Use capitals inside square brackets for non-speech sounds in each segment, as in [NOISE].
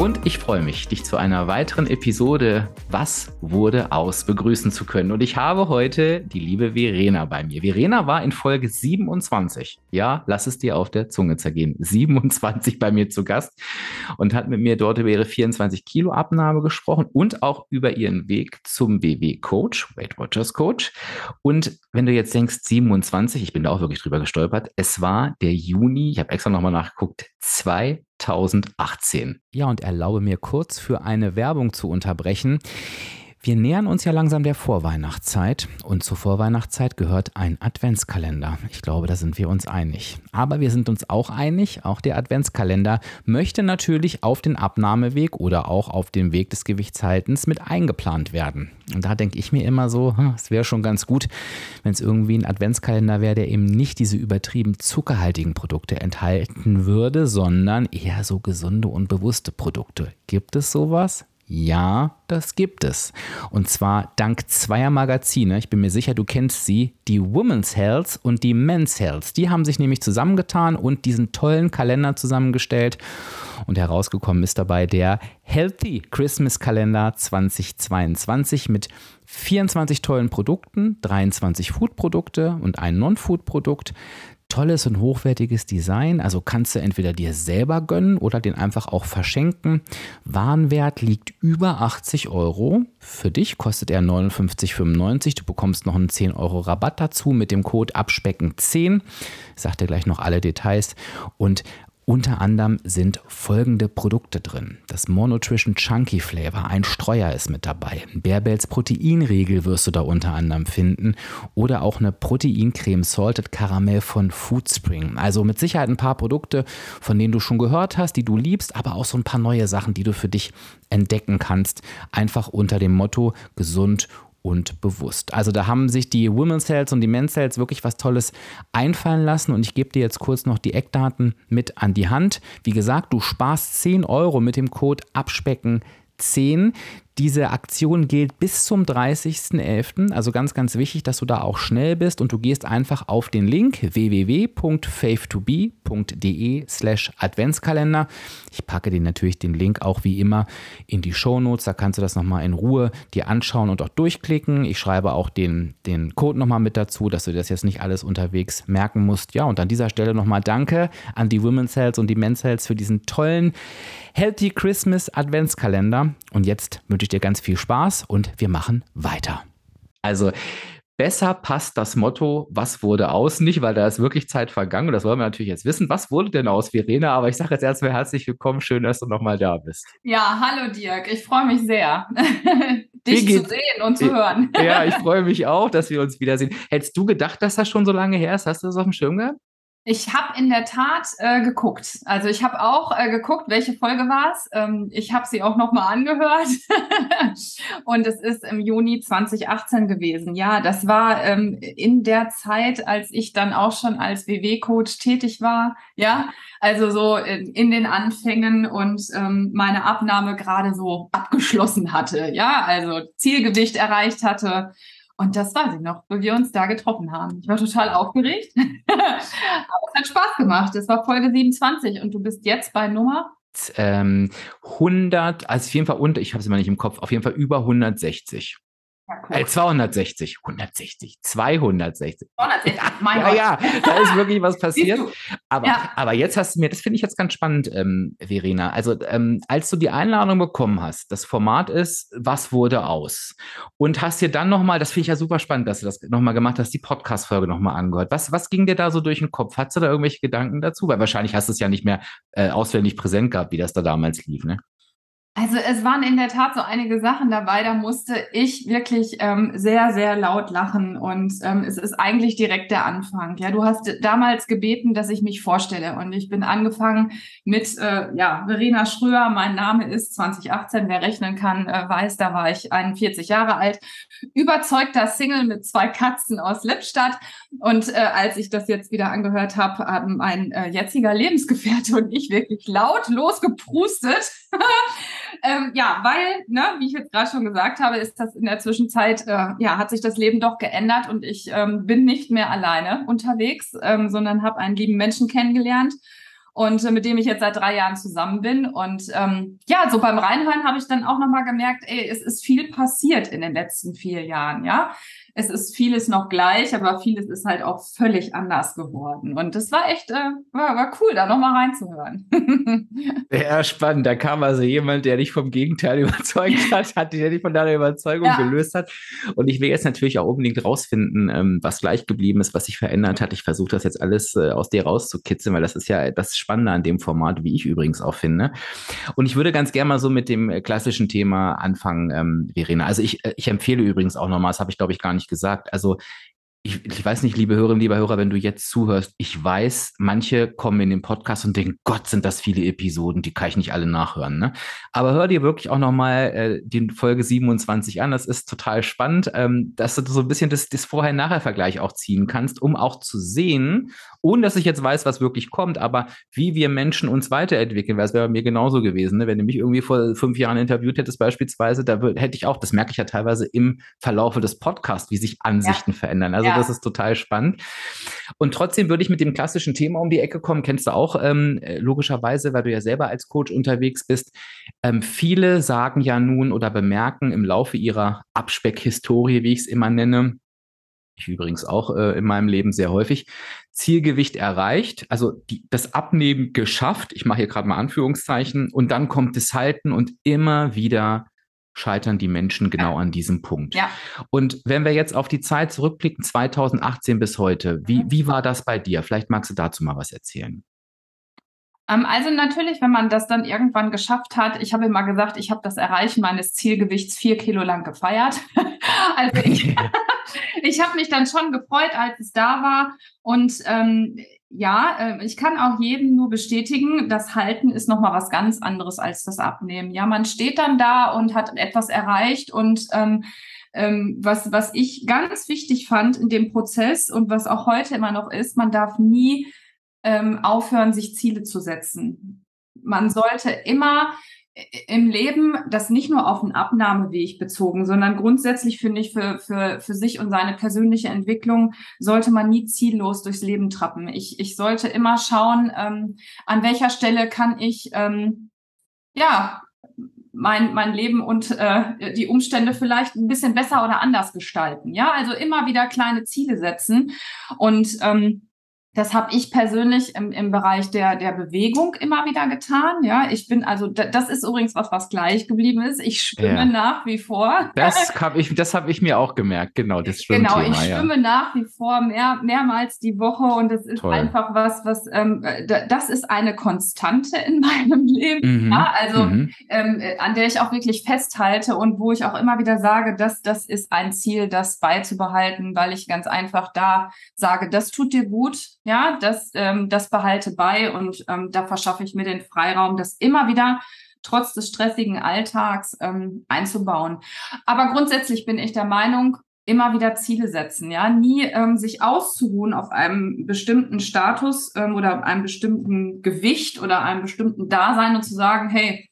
Und ich freue mich, dich zu einer weiteren Episode Was wurde aus begrüßen zu können. Und ich habe heute die liebe Verena bei mir. Verena war in Folge 27. Ja, lass es dir auf der Zunge zergehen. 27 bei mir zu Gast und hat mit mir dort über ihre 24 Kilo Abnahme gesprochen und auch über ihren Weg zum WW Coach, Weight Watchers Coach. Und wenn du jetzt denkst 27, ich bin da auch wirklich drüber gestolpert, es war der Juni, ich habe extra nochmal nachgeguckt, 2 2018. Ja, und erlaube mir kurz für eine Werbung zu unterbrechen. Wir nähern uns ja langsam der Vorweihnachtszeit und zur Vorweihnachtszeit gehört ein Adventskalender. Ich glaube, da sind wir uns einig. Aber wir sind uns auch einig, auch der Adventskalender möchte natürlich auf den Abnahmeweg oder auch auf dem Weg des Gewichtshaltens mit eingeplant werden. Und da denke ich mir immer so, hm, es wäre schon ganz gut, wenn es irgendwie ein Adventskalender wäre, der eben nicht diese übertrieben zuckerhaltigen Produkte enthalten würde, sondern eher so gesunde und bewusste Produkte. Gibt es sowas? Ja, das gibt es. Und zwar dank zweier Magazine. Ich bin mir sicher, du kennst sie. Die Women's Health und die Men's Health. Die haben sich nämlich zusammengetan und diesen tollen Kalender zusammengestellt. Und herausgekommen ist dabei der Healthy Christmas Kalender 2022 mit 24 tollen Produkten, 23 Food-Produkte und ein Non-Food-Produkt tolles und hochwertiges Design. Also kannst du entweder dir selber gönnen oder den einfach auch verschenken. Warenwert liegt über 80 Euro. Für dich kostet er 59,95. Du bekommst noch einen 10 Euro Rabatt dazu mit dem Code Abspecken10. Ich sag dir gleich noch alle Details. Und unter anderem sind folgende Produkte drin. Das Monutrition Chunky Flavor, ein Streuer ist mit dabei. Bärbels Proteinriegel wirst du da unter anderem finden. Oder auch eine Proteincreme Salted Caramel von Foodspring. Also mit Sicherheit ein paar Produkte, von denen du schon gehört hast, die du liebst, aber auch so ein paar neue Sachen, die du für dich entdecken kannst. Einfach unter dem Motto gesund und und bewusst. Also da haben sich die Women's Cells und die Men's Cells wirklich was Tolles einfallen lassen und ich gebe dir jetzt kurz noch die Eckdaten mit an die Hand. Wie gesagt, du sparst 10 Euro mit dem Code Abspecken 10. Diese Aktion gilt bis zum 30.11. Also ganz, ganz wichtig, dass du da auch schnell bist und du gehst einfach auf den Link www.faith2be.de slash Adventskalender. Ich packe dir natürlich den Link auch wie immer in die Shownotes. Da kannst du das nochmal in Ruhe dir anschauen und auch durchklicken. Ich schreibe auch den, den Code nochmal mit dazu, dass du das jetzt nicht alles unterwegs merken musst. Ja, und an dieser Stelle nochmal danke an die Women's Health und die Men's Health für diesen tollen Healthy Christmas Adventskalender. Und jetzt wünsche ich dir ganz viel Spaß und wir machen weiter. Also besser passt das Motto, was wurde aus nicht, weil da ist wirklich Zeit vergangen und das wollen wir natürlich jetzt wissen. Was wurde denn aus, Verena? Aber ich sage jetzt erstmal herzlich willkommen, schön, dass du nochmal da bist. Ja, hallo Dirk, ich freue mich sehr, [LAUGHS] dich zu sehen und zu hören. ja, ich freue mich auch, dass wir uns wiedersehen. Hättest du gedacht, dass das schon so lange her ist? Hast du das auf dem Schirm gehabt? Ich habe in der Tat äh, geguckt. Also ich habe auch äh, geguckt, welche Folge war es. Ähm, ich habe sie auch nochmal angehört. [LAUGHS] und es ist im Juni 2018 gewesen. Ja, das war ähm, in der Zeit, als ich dann auch schon als WW-Coach tätig war. Ja, also so in, in den Anfängen und ähm, meine Abnahme gerade so abgeschlossen hatte. Ja, also Zielgewicht erreicht hatte. Und das weiß ich noch, wo wir uns da getroffen haben. Ich war total aufgeregt, [LAUGHS] aber es hat Spaß gemacht. Es war Folge 27 und du bist jetzt bei Nummer ähm, 100, also auf jeden Fall unter, ich habe es immer nicht im Kopf, auf jeden Fall über 160. Ja, 260, 160, 260. 260, mein ja, Gott. ja, da ist wirklich was [LAUGHS] passiert. Aber, ja. aber jetzt hast du mir, das finde ich jetzt ganz spannend, ähm, Verena. Also, ähm, als du die Einladung bekommen hast, das Format ist, was wurde aus? Und hast dir dann nochmal, das finde ich ja super spannend, dass du das nochmal gemacht hast, die Podcast-Folge nochmal angehört. Was, was ging dir da so durch den Kopf? Hattest du da irgendwelche Gedanken dazu? Weil wahrscheinlich hast du es ja nicht mehr äh, auswendig präsent gehabt, wie das da damals lief, ne? Also es waren in der Tat so einige Sachen dabei, da musste ich wirklich ähm, sehr, sehr laut lachen und ähm, es ist eigentlich direkt der Anfang. Ja, du hast damals gebeten, dass ich mich vorstelle und ich bin angefangen mit, äh, ja, Verena Schröer, mein Name ist 2018, wer rechnen kann, äh, weiß, da war ich 41 Jahre alt, überzeugter Single mit zwei Katzen aus Lippstadt und äh, als ich das jetzt wieder angehört habe, haben mein äh, jetziger Lebensgefährte und ich wirklich laut losgeprustet. [LAUGHS] ähm, ja, weil, ne, wie ich jetzt gerade schon gesagt habe, ist das in der Zwischenzeit, äh, ja, hat sich das Leben doch geändert und ich ähm, bin nicht mehr alleine unterwegs, ähm, sondern habe einen lieben Menschen kennengelernt und äh, mit dem ich jetzt seit drei Jahren zusammen bin. Und ähm, ja, so beim Reinhören habe ich dann auch nochmal gemerkt, ey, es ist viel passiert in den letzten vier Jahren, ja es ist vieles noch gleich, aber vieles ist halt auch völlig anders geworden. Und das war echt, äh, war, war cool, da nochmal reinzuhören. [LAUGHS] ja, spannend. Da kam also jemand, der dich vom Gegenteil [LAUGHS] überzeugt hat, hat dich nicht von deiner Überzeugung ja. gelöst hat. Und ich will jetzt natürlich auch unbedingt rausfinden, ähm, was gleich geblieben ist, was sich verändert hat. Ich versuche das jetzt alles äh, aus dir rauszukitzeln, weil das ist ja das Spannende an dem Format, wie ich übrigens auch finde. Und ich würde ganz gerne mal so mit dem äh, klassischen Thema anfangen, ähm, Verena. Also ich, äh, ich empfehle übrigens auch nochmal, das habe ich glaube ich gar nicht gesagt. Also ich, ich, weiß nicht, liebe Hörerinnen, lieber Hörer, wenn du jetzt zuhörst, ich weiß, manche kommen in den Podcast und denken, Gott, sind das viele Episoden, die kann ich nicht alle nachhören. Ne? Aber hör dir wirklich auch nochmal äh, die Folge 27 an. Das ist total spannend, ähm, dass du so ein bisschen das, das Vorher-Nachher-Vergleich auch ziehen kannst, um auch zu sehen, ohne dass ich jetzt weiß, was wirklich kommt, aber wie wir Menschen uns weiterentwickeln, weil es wäre bei mir genauso gewesen. Ne? Wenn du mich irgendwie vor fünf Jahren interviewt hättest, beispielsweise, da hätte ich auch, das merke ich ja teilweise im Verlaufe des Podcasts, wie sich Ansichten ja. verändern. Also ja. das ist total spannend. Und trotzdem würde ich mit dem klassischen Thema um die Ecke kommen, kennst du auch ähm, logischerweise, weil du ja selber als Coach unterwegs bist. Ähm, viele sagen ja nun oder bemerken im Laufe ihrer Abspeckhistorie, wie ich es immer nenne, ich übrigens auch äh, in meinem Leben sehr häufig, Zielgewicht erreicht, also die, das Abnehmen geschafft, ich mache hier gerade mal Anführungszeichen, und dann kommt das Halten und immer wieder scheitern die Menschen genau an diesem Punkt. Ja. Und wenn wir jetzt auf die Zeit zurückblicken, 2018 bis heute, wie, wie war das bei dir? Vielleicht magst du dazu mal was erzählen. Ähm, also natürlich, wenn man das dann irgendwann geschafft hat, ich habe immer gesagt, ich habe das Erreichen meines Zielgewichts vier Kilo lang gefeiert. [LAUGHS] also ich, [LAUGHS] ich habe mich dann schon gefreut, als es da war. Und ähm, ja, äh, ich kann auch jedem nur bestätigen, das Halten ist nochmal was ganz anderes als das Abnehmen. Ja, man steht dann da und hat etwas erreicht und ähm, ähm, was, was ich ganz wichtig fand in dem Prozess und was auch heute immer noch ist, man darf nie ähm, aufhören, sich Ziele zu setzen. Man sollte immer im Leben das nicht nur auf einen Abnahmeweg bezogen, sondern grundsätzlich finde ich für, für, für sich und seine persönliche Entwicklung sollte man nie ziellos durchs Leben trappen. Ich, ich sollte immer schauen, ähm, an welcher Stelle kann ich ähm, ja mein, mein Leben und äh, die Umstände vielleicht ein bisschen besser oder anders gestalten. Ja, also immer wieder kleine Ziele setzen und ähm, das habe ich persönlich im, im Bereich der, der Bewegung immer wieder getan. Ja, ich bin also, das ist übrigens was, was gleich geblieben ist. Ich schwimme ja. nach wie vor. Das [LAUGHS] habe ich, das habe ich mir auch gemerkt. Genau, das Schwimmthema. Genau, ich schwimme ja. nach wie vor mehr, mehrmals die Woche und das ist Toll. einfach was, was, ähm, das ist eine Konstante in [LAUGHS] meinem Leben. Mhm. Ja, also mhm. ähm, an der ich auch wirklich festhalte und wo ich auch immer wieder sage, dass das ist ein Ziel, das beizubehalten, weil ich ganz einfach da sage, das tut dir gut ja, das, ähm, das behalte bei und ähm, da verschaffe ich mir den Freiraum, das immer wieder trotz des stressigen Alltags ähm, einzubauen. Aber grundsätzlich bin ich der Meinung, immer wieder Ziele setzen, ja, nie ähm, sich auszuruhen auf einem bestimmten Status ähm, oder einem bestimmten Gewicht oder einem bestimmten Dasein und zu sagen, hey,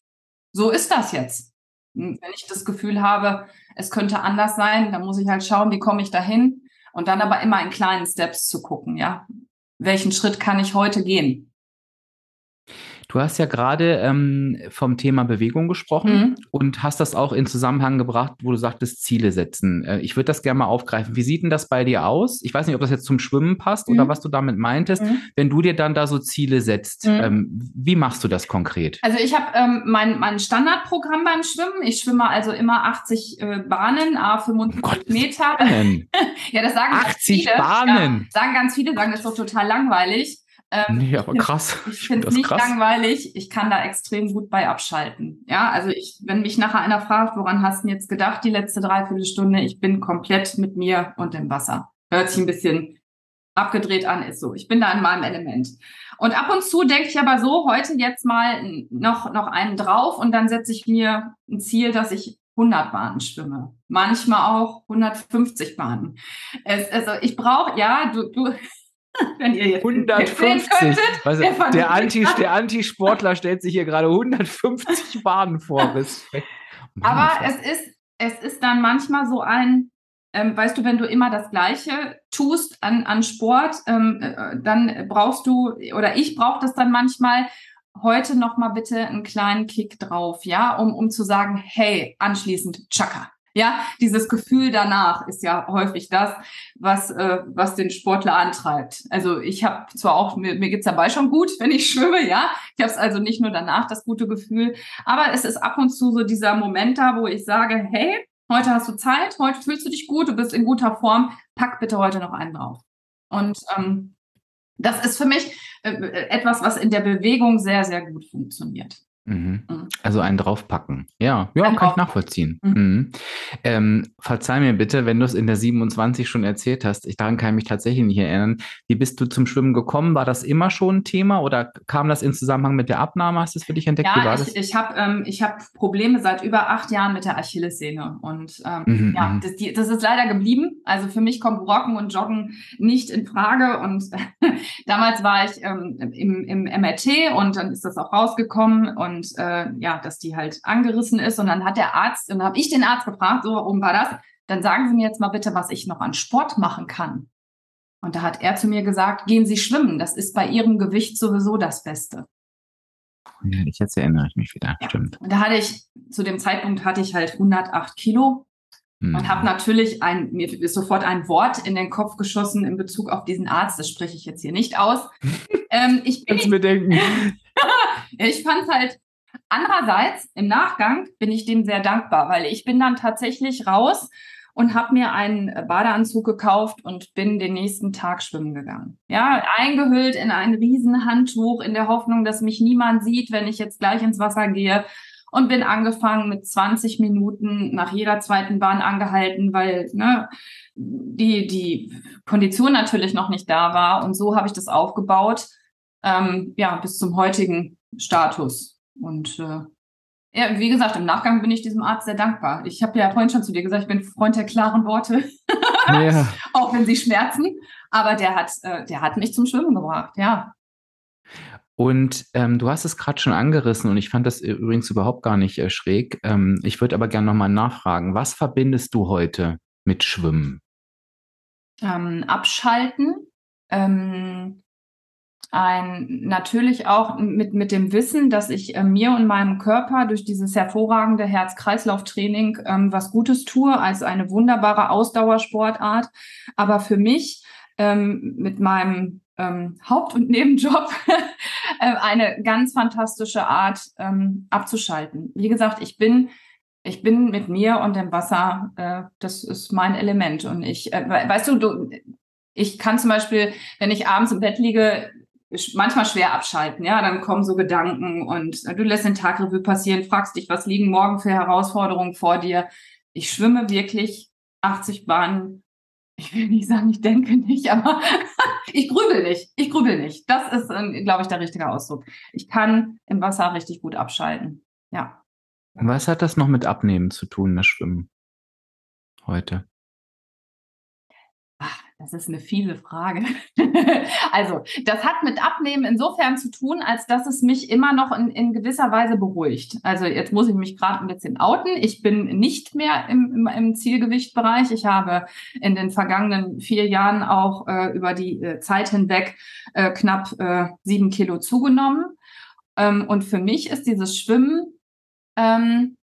so ist das jetzt. Wenn ich das Gefühl habe, es könnte anders sein, dann muss ich halt schauen, wie komme ich dahin und dann aber immer in kleinen Steps zu gucken, ja welchen Schritt kann ich heute gehen? Du hast ja gerade ähm, vom Thema Bewegung gesprochen mhm. und hast das auch in Zusammenhang gebracht, wo du sagtest, Ziele setzen. Äh, ich würde das gerne mal aufgreifen. Wie sieht denn das bei dir aus? Ich weiß nicht, ob das jetzt zum Schwimmen passt mhm. oder was du damit meintest. Mhm. Wenn du dir dann da so Ziele setzt, mhm. ähm, wie machst du das konkret? Also ich habe ähm, mein, mein Standardprogramm beim Schwimmen. Ich schwimme also immer 80 äh, Bahnen, a 55 oh Meter. [LAUGHS] ja, das sagen 80 viele. Bahnen. Ja, sagen ganz viele, sagen das ist doch total langweilig. Ähm, nee, aber krass. Ich finde es nicht krass. langweilig. Ich kann da extrem gut bei abschalten. Ja, also ich, wenn mich nachher einer fragt, woran hast du jetzt gedacht, die letzte Dreiviertelstunde, ich bin komplett mit mir und dem Wasser. Hört sich ein bisschen abgedreht an, ist so. Ich bin da in meinem Element. Und ab und zu denke ich aber so, heute jetzt mal noch, noch einen drauf und dann setze ich mir ein Ziel, dass ich 100 Bahnen schwimme. Manchmal auch 150 Bahnen. Es, also ich brauche, ja, du, du, [LAUGHS] wenn ihr jetzt 150. Könntet, also, der, Anti, der Antisportler stellt sich hier gerade 150 Bahnen vor. [LAUGHS] Aber es ist, es ist dann manchmal so ein, ähm, weißt du, wenn du immer das Gleiche tust an, an Sport, ähm, äh, dann brauchst du, oder ich brauche das dann manchmal, heute noch mal bitte einen kleinen Kick drauf, ja, um, um zu sagen, hey, anschließend Chaka. Ja, dieses Gefühl danach ist ja häufig das, was, äh, was den Sportler antreibt. Also ich habe zwar auch, mir, mir geht's dabei schon gut, wenn ich schwimme, ja. Ich habe es also nicht nur danach das gute Gefühl, aber es ist ab und zu so dieser Moment da, wo ich sage, hey, heute hast du Zeit, heute fühlst du dich gut, du bist in guter Form, pack bitte heute noch einen drauf. Und ähm, das ist für mich äh, äh, etwas, was in der Bewegung sehr, sehr gut funktioniert. Mhm. mhm. Also einen draufpacken. Ja, ja, kann ich nachvollziehen. Mhm. Mhm. Ähm, verzeih mir bitte, wenn du es in der 27 schon erzählt hast. Ich daran kann ich mich tatsächlich nicht erinnern. Wie bist du zum Schwimmen gekommen? War das immer schon ein Thema oder kam das in Zusammenhang mit der Abnahme? Hast du es für dich entdeckt? Ja, ich, ich habe ähm, hab Probleme seit über acht Jahren mit der Achillessehne. Und ähm, mhm, ja, mhm. das, die, das, ist leider geblieben. Also für mich kommt Rocken und Joggen nicht in Frage. Und [LAUGHS] damals war ich ähm, im, im MRT und dann ist das auch rausgekommen. Und und äh, ja, dass die halt angerissen ist. Und dann hat der Arzt, und dann habe ich den Arzt gefragt, so, warum war das? Dann sagen Sie mir jetzt mal bitte, was ich noch an Sport machen kann. Und da hat er zu mir gesagt, gehen Sie schwimmen, das ist bei Ihrem Gewicht sowieso das Beste. Ja, ich jetzt erinnere ich mich wieder, ja. stimmt. Und da hatte ich, zu dem Zeitpunkt hatte ich halt 108 Kilo hm. und habe natürlich ein, mir ist sofort ein Wort in den Kopf geschossen in Bezug auf diesen Arzt, das spreche ich jetzt hier nicht aus. [LAUGHS] ähm, ich bin Kannst mir denken. [LAUGHS] ich fand es halt Andererseits, im Nachgang bin ich dem sehr dankbar, weil ich bin dann tatsächlich raus und habe mir einen Badeanzug gekauft und bin den nächsten Tag schwimmen gegangen. Ja, eingehüllt in ein Riesenhandtuch in der Hoffnung, dass mich niemand sieht, wenn ich jetzt gleich ins Wasser gehe und bin angefangen mit 20 Minuten nach jeder zweiten Bahn angehalten, weil ne, die, die Kondition natürlich noch nicht da war. Und so habe ich das aufgebaut, ähm, ja, bis zum heutigen Status. Und äh, ja, wie gesagt, im Nachgang bin ich diesem Arzt sehr dankbar. Ich habe ja vorhin schon zu dir gesagt, ich bin Freund der klaren Worte, ja. [LAUGHS] auch wenn sie schmerzen. Aber der hat, äh, der hat mich zum Schwimmen gebracht, ja. Und ähm, du hast es gerade schon angerissen und ich fand das übrigens überhaupt gar nicht äh, schräg. Ähm, ich würde aber gerne nochmal nachfragen, was verbindest du heute mit Schwimmen? Ähm, abschalten, ähm, ein natürlich auch mit, mit dem Wissen, dass ich äh, mir und meinem Körper durch dieses hervorragende Herz-Kreislauf-Training ähm, was Gutes tue, als eine wunderbare Ausdauersportart. Aber für mich ähm, mit meinem ähm, Haupt- und Nebenjob [LAUGHS] äh, eine ganz fantastische Art ähm, abzuschalten. Wie gesagt, ich bin ich bin mit mir und dem Wasser, äh, das ist mein Element. Und ich, äh, weißt du, du, ich kann zum Beispiel, wenn ich abends im Bett liege, manchmal schwer abschalten, ja, dann kommen so Gedanken und du lässt den Tag Revue passieren, fragst dich, was liegen morgen für Herausforderungen vor dir. Ich schwimme wirklich 80 Bahnen. Ich will nicht sagen, ich denke nicht, aber [LAUGHS] ich grübel nicht. Ich grübel nicht. Das ist, äh, glaube ich, der richtige Ausdruck. Ich kann im Wasser richtig gut abschalten. Ja. Was hat das noch mit Abnehmen zu tun, das Schwimmen heute? Das ist eine fiese Frage. [LAUGHS] also, das hat mit Abnehmen insofern zu tun, als dass es mich immer noch in, in gewisser Weise beruhigt. Also, jetzt muss ich mich gerade ein bisschen outen. Ich bin nicht mehr im, im, im Zielgewichtbereich. Ich habe in den vergangenen vier Jahren auch äh, über die äh, Zeit hinweg äh, knapp äh, sieben Kilo zugenommen. Ähm, und für mich ist dieses Schwimmen ähm,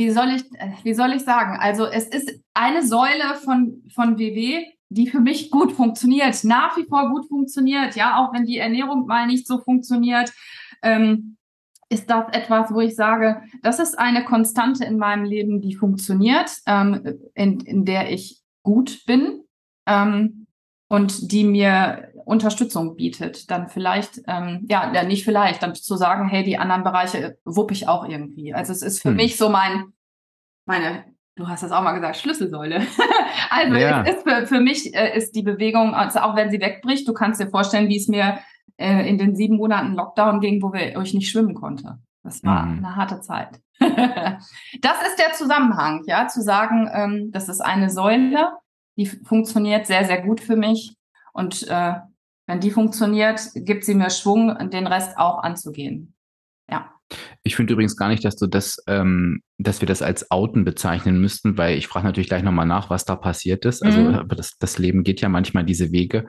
wie soll ich, äh, wie soll ich sagen? Also es ist eine Säule von, von WW, die für mich gut funktioniert, nach wie vor gut funktioniert, ja, auch wenn die Ernährung mal nicht so funktioniert, ähm, ist das etwas, wo ich sage, das ist eine Konstante in meinem Leben, die funktioniert, ähm, in, in der ich gut bin ähm, und die mir Unterstützung bietet, dann vielleicht, ähm, ja, nicht vielleicht, dann zu sagen, hey, die anderen Bereiche wupp ich auch irgendwie. Also es ist für hm. mich so mein, meine, du hast das auch mal gesagt, Schlüsselsäule. [LAUGHS] also ja. es ist für, für mich äh, ist die Bewegung, also auch wenn sie wegbricht, du kannst dir vorstellen, wie es mir äh, in den sieben Monaten Lockdown ging, wo wir, wo ich nicht schwimmen konnte. Das war mhm. eine harte Zeit. [LAUGHS] das ist der Zusammenhang, ja, zu sagen, ähm, das ist eine Säule, die funktioniert sehr, sehr gut für mich. Und äh, wenn die funktioniert, gibt sie mir Schwung, den Rest auch anzugehen. Ja. Ich finde übrigens gar nicht, dass du das, ähm, dass wir das als Outen bezeichnen müssten, weil ich frage natürlich gleich nochmal nach, was da passiert ist. Also mhm. das, das Leben geht ja manchmal diese Wege.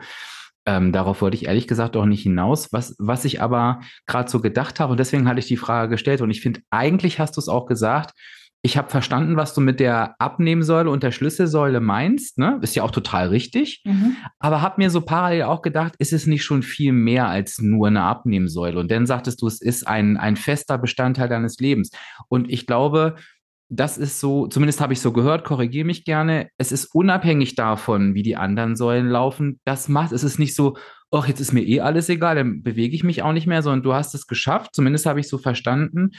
Ähm, darauf wollte ich ehrlich gesagt auch nicht hinaus. Was, was ich aber gerade so gedacht habe, und deswegen hatte ich die Frage gestellt, und ich finde, eigentlich hast du es auch gesagt, ich habe verstanden, was du mit der Abnehmsäule und der Schlüsselsäule meinst. Ne? Ist ja auch total richtig. Mhm. Aber habe mir so parallel auch gedacht, ist es nicht schon viel mehr als nur eine Abnehmsäule? Und dann sagtest du, es ist ein, ein fester Bestandteil deines Lebens. Und ich glaube, das ist so, zumindest habe ich so gehört, korrigiere mich gerne, es ist unabhängig davon, wie die anderen Säulen laufen. Das macht, es ist nicht so, ach, jetzt ist mir eh alles egal, dann bewege ich mich auch nicht mehr, sondern du hast es geschafft, zumindest habe ich so verstanden,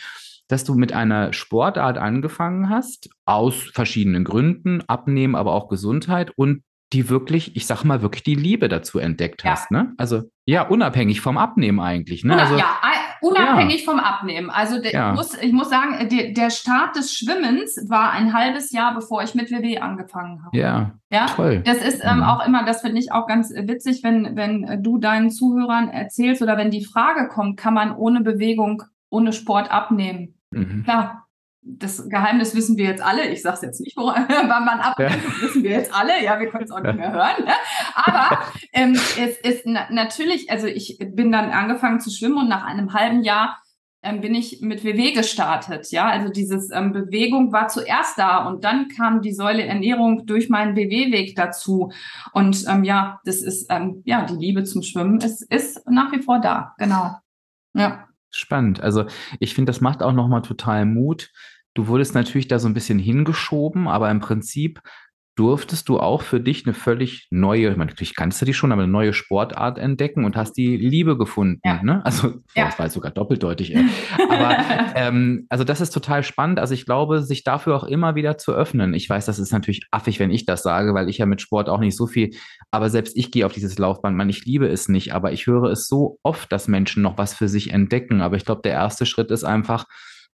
dass du mit einer Sportart angefangen hast, aus verschiedenen Gründen, Abnehmen, aber auch Gesundheit und die wirklich, ich sag mal, wirklich die Liebe dazu entdeckt hast. Ja. Ne? Also ja, unabhängig vom Abnehmen eigentlich. Ne? Also, ja, unabhängig ja. vom Abnehmen. Also ja. ich, muss, ich muss sagen, der, der Start des Schwimmens war ein halbes Jahr, bevor ich mit WW angefangen habe. Ja, ja? toll. Das ist ähm, mhm. auch immer, das finde ich auch ganz witzig, wenn, wenn du deinen Zuhörern erzählst oder wenn die Frage kommt, kann man ohne Bewegung, ohne Sport abnehmen? Mhm. Klar, das Geheimnis wissen wir jetzt alle. Ich sage es jetzt nicht, woran [LAUGHS] man abnimmt, ja. wissen wir jetzt alle. Ja, wir können es auch nicht mehr hören. Ne? Aber ähm, es ist na natürlich, also ich bin dann angefangen zu schwimmen und nach einem halben Jahr ähm, bin ich mit WW gestartet. Ja, also dieses ähm, Bewegung war zuerst da und dann kam die Säule Ernährung durch meinen WW-Weg dazu. Und ähm, ja, das ist ähm, ja die Liebe zum Schwimmen ist ist nach wie vor da. Genau. Ja. Spannend. Also ich finde, das macht auch nochmal total Mut. Du wurdest natürlich da so ein bisschen hingeschoben, aber im Prinzip durftest du auch für dich eine völlig neue, natürlich kannst du die schon, aber eine neue Sportart entdecken und hast die Liebe gefunden. Ja. Ne? Also ja. das war jetzt sogar doppeldeutig. Aber [LAUGHS] ähm, also das ist total spannend. Also ich glaube, sich dafür auch immer wieder zu öffnen. Ich weiß, das ist natürlich affig, wenn ich das sage, weil ich ja mit Sport auch nicht so viel, aber selbst ich gehe auf dieses Laufband. Man, ich liebe es nicht, aber ich höre es so oft, dass Menschen noch was für sich entdecken. Aber ich glaube, der erste Schritt ist einfach,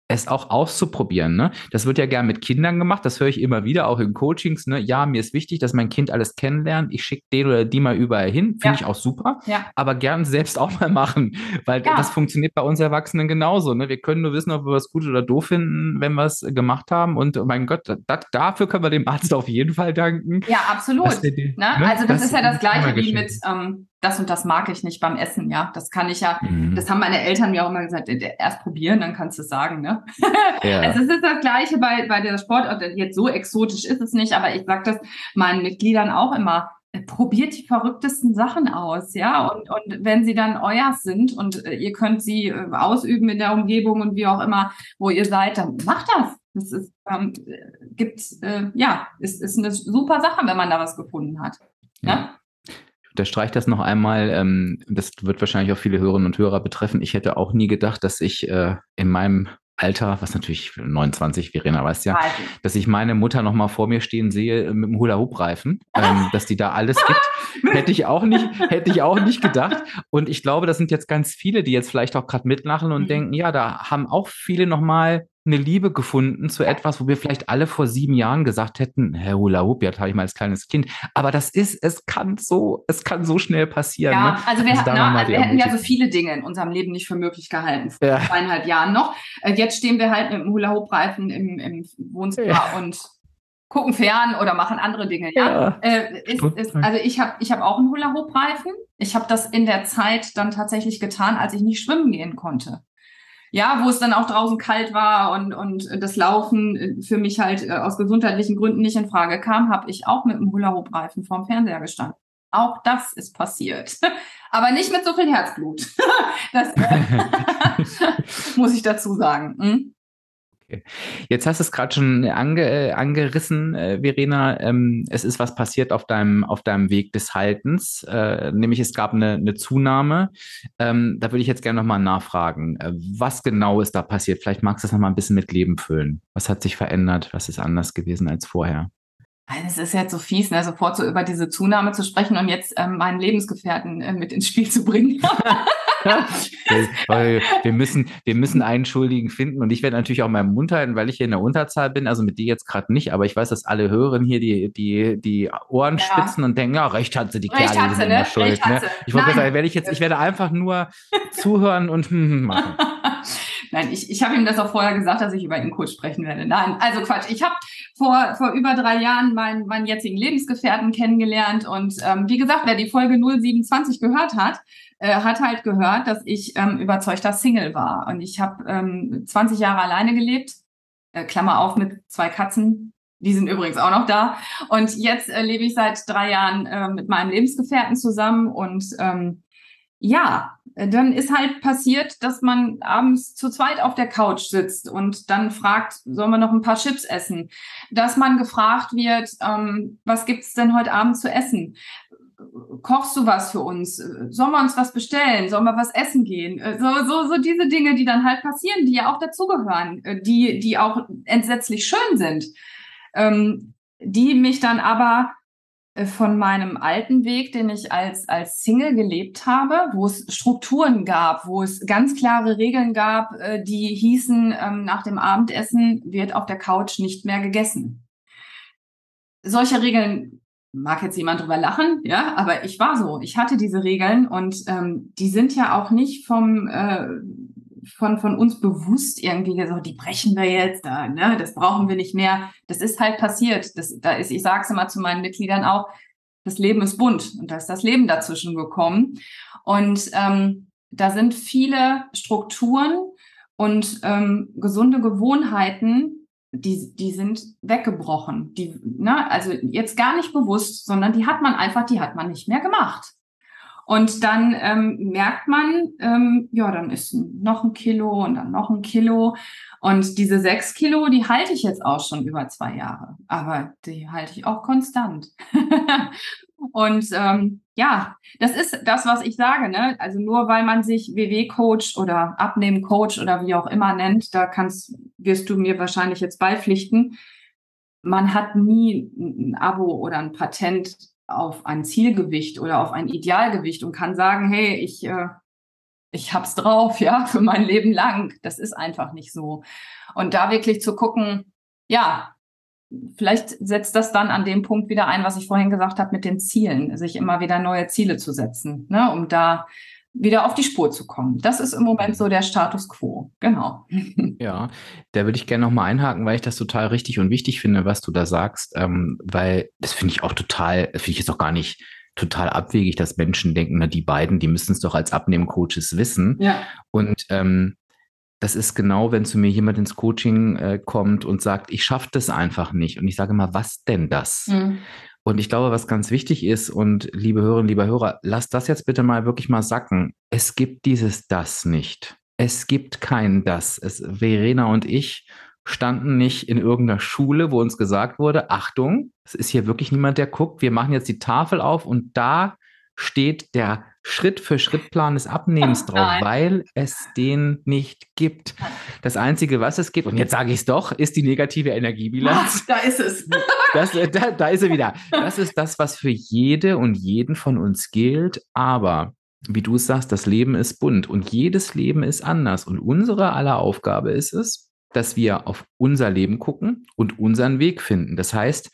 es auch auszuprobieren. Ne? Das wird ja gern mit Kindern gemacht, das höre ich immer wieder, auch in Coachings. Ne? Ja, mir ist wichtig, dass mein Kind alles kennenlernt. Ich schicke den oder die mal überall hin, finde ja. ich auch super, ja. aber gern selbst auch mal machen, weil ja. das funktioniert bei uns Erwachsenen genauso. Ne? Wir können nur wissen, ob wir was gut oder doof finden, wenn wir es gemacht haben. Und oh mein Gott, das, dafür können wir dem Arzt auf jeden Fall danken. Ja, absolut. Die, ne? Also das, das, ist ja das Gleiche wie mit ähm, das und das mag ich nicht beim Essen, ja. Das kann ich ja, mhm. das haben meine Eltern mir auch immer gesagt, erst probieren, dann kannst du es sagen, ne? Ja. [LAUGHS] es ist das Gleiche bei, bei der Sportart, jetzt so exotisch ist es nicht, aber ich sage das meinen Mitgliedern auch immer, äh, probiert die verrücktesten Sachen aus, ja, und, und wenn sie dann euer sind und äh, ihr könnt sie äh, ausüben in der Umgebung und wie auch immer, wo ihr seid, dann macht das. Das ist, ähm, gibt, äh, ja, ist, ist eine super Sache, wenn man da was gefunden hat. Ja. ja? Unterstreiche das noch einmal. Ähm, das wird wahrscheinlich auch viele Hörerinnen und Hörer betreffen. Ich hätte auch nie gedacht, dass ich äh, in meinem Alter, was natürlich 29, Verena weiß ja, dass ich meine Mutter noch mal vor mir stehen sehe mit dem Hula-Hoop-Reifen, ähm, [LAUGHS] dass die da alles gibt, hätte ich auch nicht, hätte ich auch nicht gedacht. Und ich glaube, das sind jetzt ganz viele, die jetzt vielleicht auch gerade mitlachen und mhm. denken, ja, da haben auch viele noch mal eine Liebe gefunden zu etwas, wo wir vielleicht alle vor sieben Jahren gesagt hätten, Herr Hula Hoop, ja, habe ich mal als kleines Kind. Aber das ist, es kann so, es kann so schnell passieren. Ja, ne? also wir, also na, also wir hätten ja so viele Dinge in unserem Leben nicht für möglich gehalten, vor ja. zweieinhalb Jahren noch. Äh, jetzt stehen wir halt mit dem Hula Hoop Reifen im, im Wohnzimmer ja. und gucken fern oder machen andere Dinge. Ja, ja. Äh, ist, ist, also ich habe ich hab auch einen Hula Hoop Reifen. Ich habe das in der Zeit dann tatsächlich getan, als ich nicht schwimmen gehen konnte ja, wo es dann auch draußen kalt war und, und das Laufen äh, für mich halt äh, aus gesundheitlichen Gründen nicht in Frage kam, habe ich auch mit einem Hula-Hoop-Reifen vorm Fernseher gestanden. Auch das ist passiert. [LAUGHS] Aber nicht mit so viel Herzblut. [LAUGHS] das äh, [LAUGHS] muss ich dazu sagen. Hm? Okay. Jetzt hast du es gerade schon ange, äh, angerissen, äh, Verena. Ähm, es ist was passiert auf deinem, auf deinem Weg des Haltens, äh, nämlich es gab eine, eine Zunahme. Ähm, da würde ich jetzt gerne nochmal nachfragen. Äh, was genau ist da passiert? Vielleicht magst du das nochmal ein bisschen mit Leben füllen. Was hat sich verändert? Was ist anders gewesen als vorher? Es ist jetzt so fies, ne, sofort so über diese Zunahme zu sprechen und jetzt ähm, meinen Lebensgefährten äh, mit ins Spiel zu bringen. [LAUGHS] [LAUGHS] wir müssen, wir müssen einen Schuldigen finden und ich werde natürlich auch meinen Mund halten, weil ich hier in der Unterzahl bin, also mit dir jetzt gerade nicht, aber ich weiß, dass alle Hörerinnen hier die, die, die Ohren ja. spitzen und denken, ja, recht hat sie, die recht Kerle, die sind ne? schuld. Ne? Ich, wollte sagen, werde ich jetzt, ich werde einfach nur zuhören und [LAUGHS] hm, hm, machen. [LAUGHS] Nein, ich, ich habe ihm das auch vorher gesagt, dass ich über ihn kurz sprechen werde. Nein, also Quatsch. Ich habe vor, vor über drei Jahren meinen, meinen jetzigen Lebensgefährten kennengelernt und ähm, wie gesagt, wer die Folge 027 gehört hat, äh, hat halt gehört, dass ich ähm, überzeugter Single war. Und ich habe ähm, 20 Jahre alleine gelebt, äh, Klammer auf mit zwei Katzen. Die sind übrigens auch noch da. Und jetzt äh, lebe ich seit drei Jahren äh, mit meinem Lebensgefährten zusammen. Und ähm, ja, dann ist halt passiert, dass man abends zu zweit auf der Couch sitzt und dann fragt, soll man noch ein paar Chips essen? Dass man gefragt wird, ähm, was gibt's denn heute Abend zu essen? Kochst du was für uns? Sollen wir uns was bestellen? Sollen wir was essen gehen? Äh, so, so, so diese Dinge, die dann halt passieren, die ja auch dazugehören, äh, die, die auch entsetzlich schön sind, ähm, die mich dann aber äh, von meinem alten Weg, den ich als, als Single gelebt habe, wo es Strukturen gab, wo es ganz klare Regeln gab, die hießen, ähm, nach dem Abendessen wird auf der Couch nicht mehr gegessen. Solche Regeln mag jetzt jemand drüber lachen, ja, aber ich war so. Ich hatte diese Regeln und ähm, die sind ja auch nicht vom äh, von von uns bewusst irgendwie gesagt, die brechen wir jetzt, da, ne, das brauchen wir nicht mehr. Das ist halt passiert. Das, da ist, ich sage es immer zu meinen Mitgliedern auch, das Leben ist bunt und da ist das Leben dazwischen gekommen und ähm, da sind viele Strukturen und ähm, gesunde Gewohnheiten, die, die sind weggebrochen. Die, ne, also jetzt gar nicht bewusst, sondern die hat man einfach, die hat man nicht mehr gemacht. Und dann ähm, merkt man, ähm, ja, dann ist noch ein Kilo und dann noch ein Kilo. Und diese sechs Kilo, die halte ich jetzt auch schon über zwei Jahre. Aber die halte ich auch konstant. [LAUGHS] und ähm, ja, das ist das, was ich sage. Ne? Also nur weil man sich WW-Coach oder Abnehmen-Coach oder wie auch immer nennt, da kannst, wirst du mir wahrscheinlich jetzt beipflichten. Man hat nie ein Abo oder ein Patent auf ein Zielgewicht oder auf ein Idealgewicht und kann sagen, hey, ich, äh, ich hab's drauf, [LAUGHS] ja, für mein Leben lang. Das ist einfach nicht so. Und da wirklich zu gucken, ja, vielleicht setzt das dann an dem Punkt wieder ein, was ich vorhin gesagt habe mit den Zielen, sich immer wieder neue Ziele zu setzen, ne, um da wieder auf die Spur zu kommen. Das ist im Moment so der Status quo. Genau. [LAUGHS] Ja, da würde ich gerne nochmal einhaken, weil ich das total richtig und wichtig finde, was du da sagst, ähm, weil das finde ich auch total, finde ich jetzt auch gar nicht total abwegig, dass Menschen denken, na, die beiden, die müssen es doch als Abnehmcoaches wissen. Ja. Und ähm, das ist genau, wenn zu mir jemand ins Coaching äh, kommt und sagt, ich schaffe das einfach nicht. Und ich sage mal, was denn das? Mhm. Und ich glaube, was ganz wichtig ist, und liebe Hörerinnen, lieber Hörer, lasst das jetzt bitte mal wirklich mal sacken. Es gibt dieses Das nicht. Es gibt kein Das. Es, Verena und ich standen nicht in irgendeiner Schule, wo uns gesagt wurde, Achtung, es ist hier wirklich niemand, der guckt. Wir machen jetzt die Tafel auf und da steht der Schritt für Schritt Plan des Abnehmens drauf, Nein. weil es den nicht gibt. Das Einzige, was es gibt, und jetzt sage ich es doch, ist die negative Energiebilanz. Ach, da ist es. [LAUGHS] Das, da, da ist er wieder. Das ist das, was für jede und jeden von uns gilt. Aber wie du es sagst, das Leben ist bunt und jedes Leben ist anders. Und unsere aller Aufgabe ist es, dass wir auf unser Leben gucken und unseren Weg finden. Das heißt,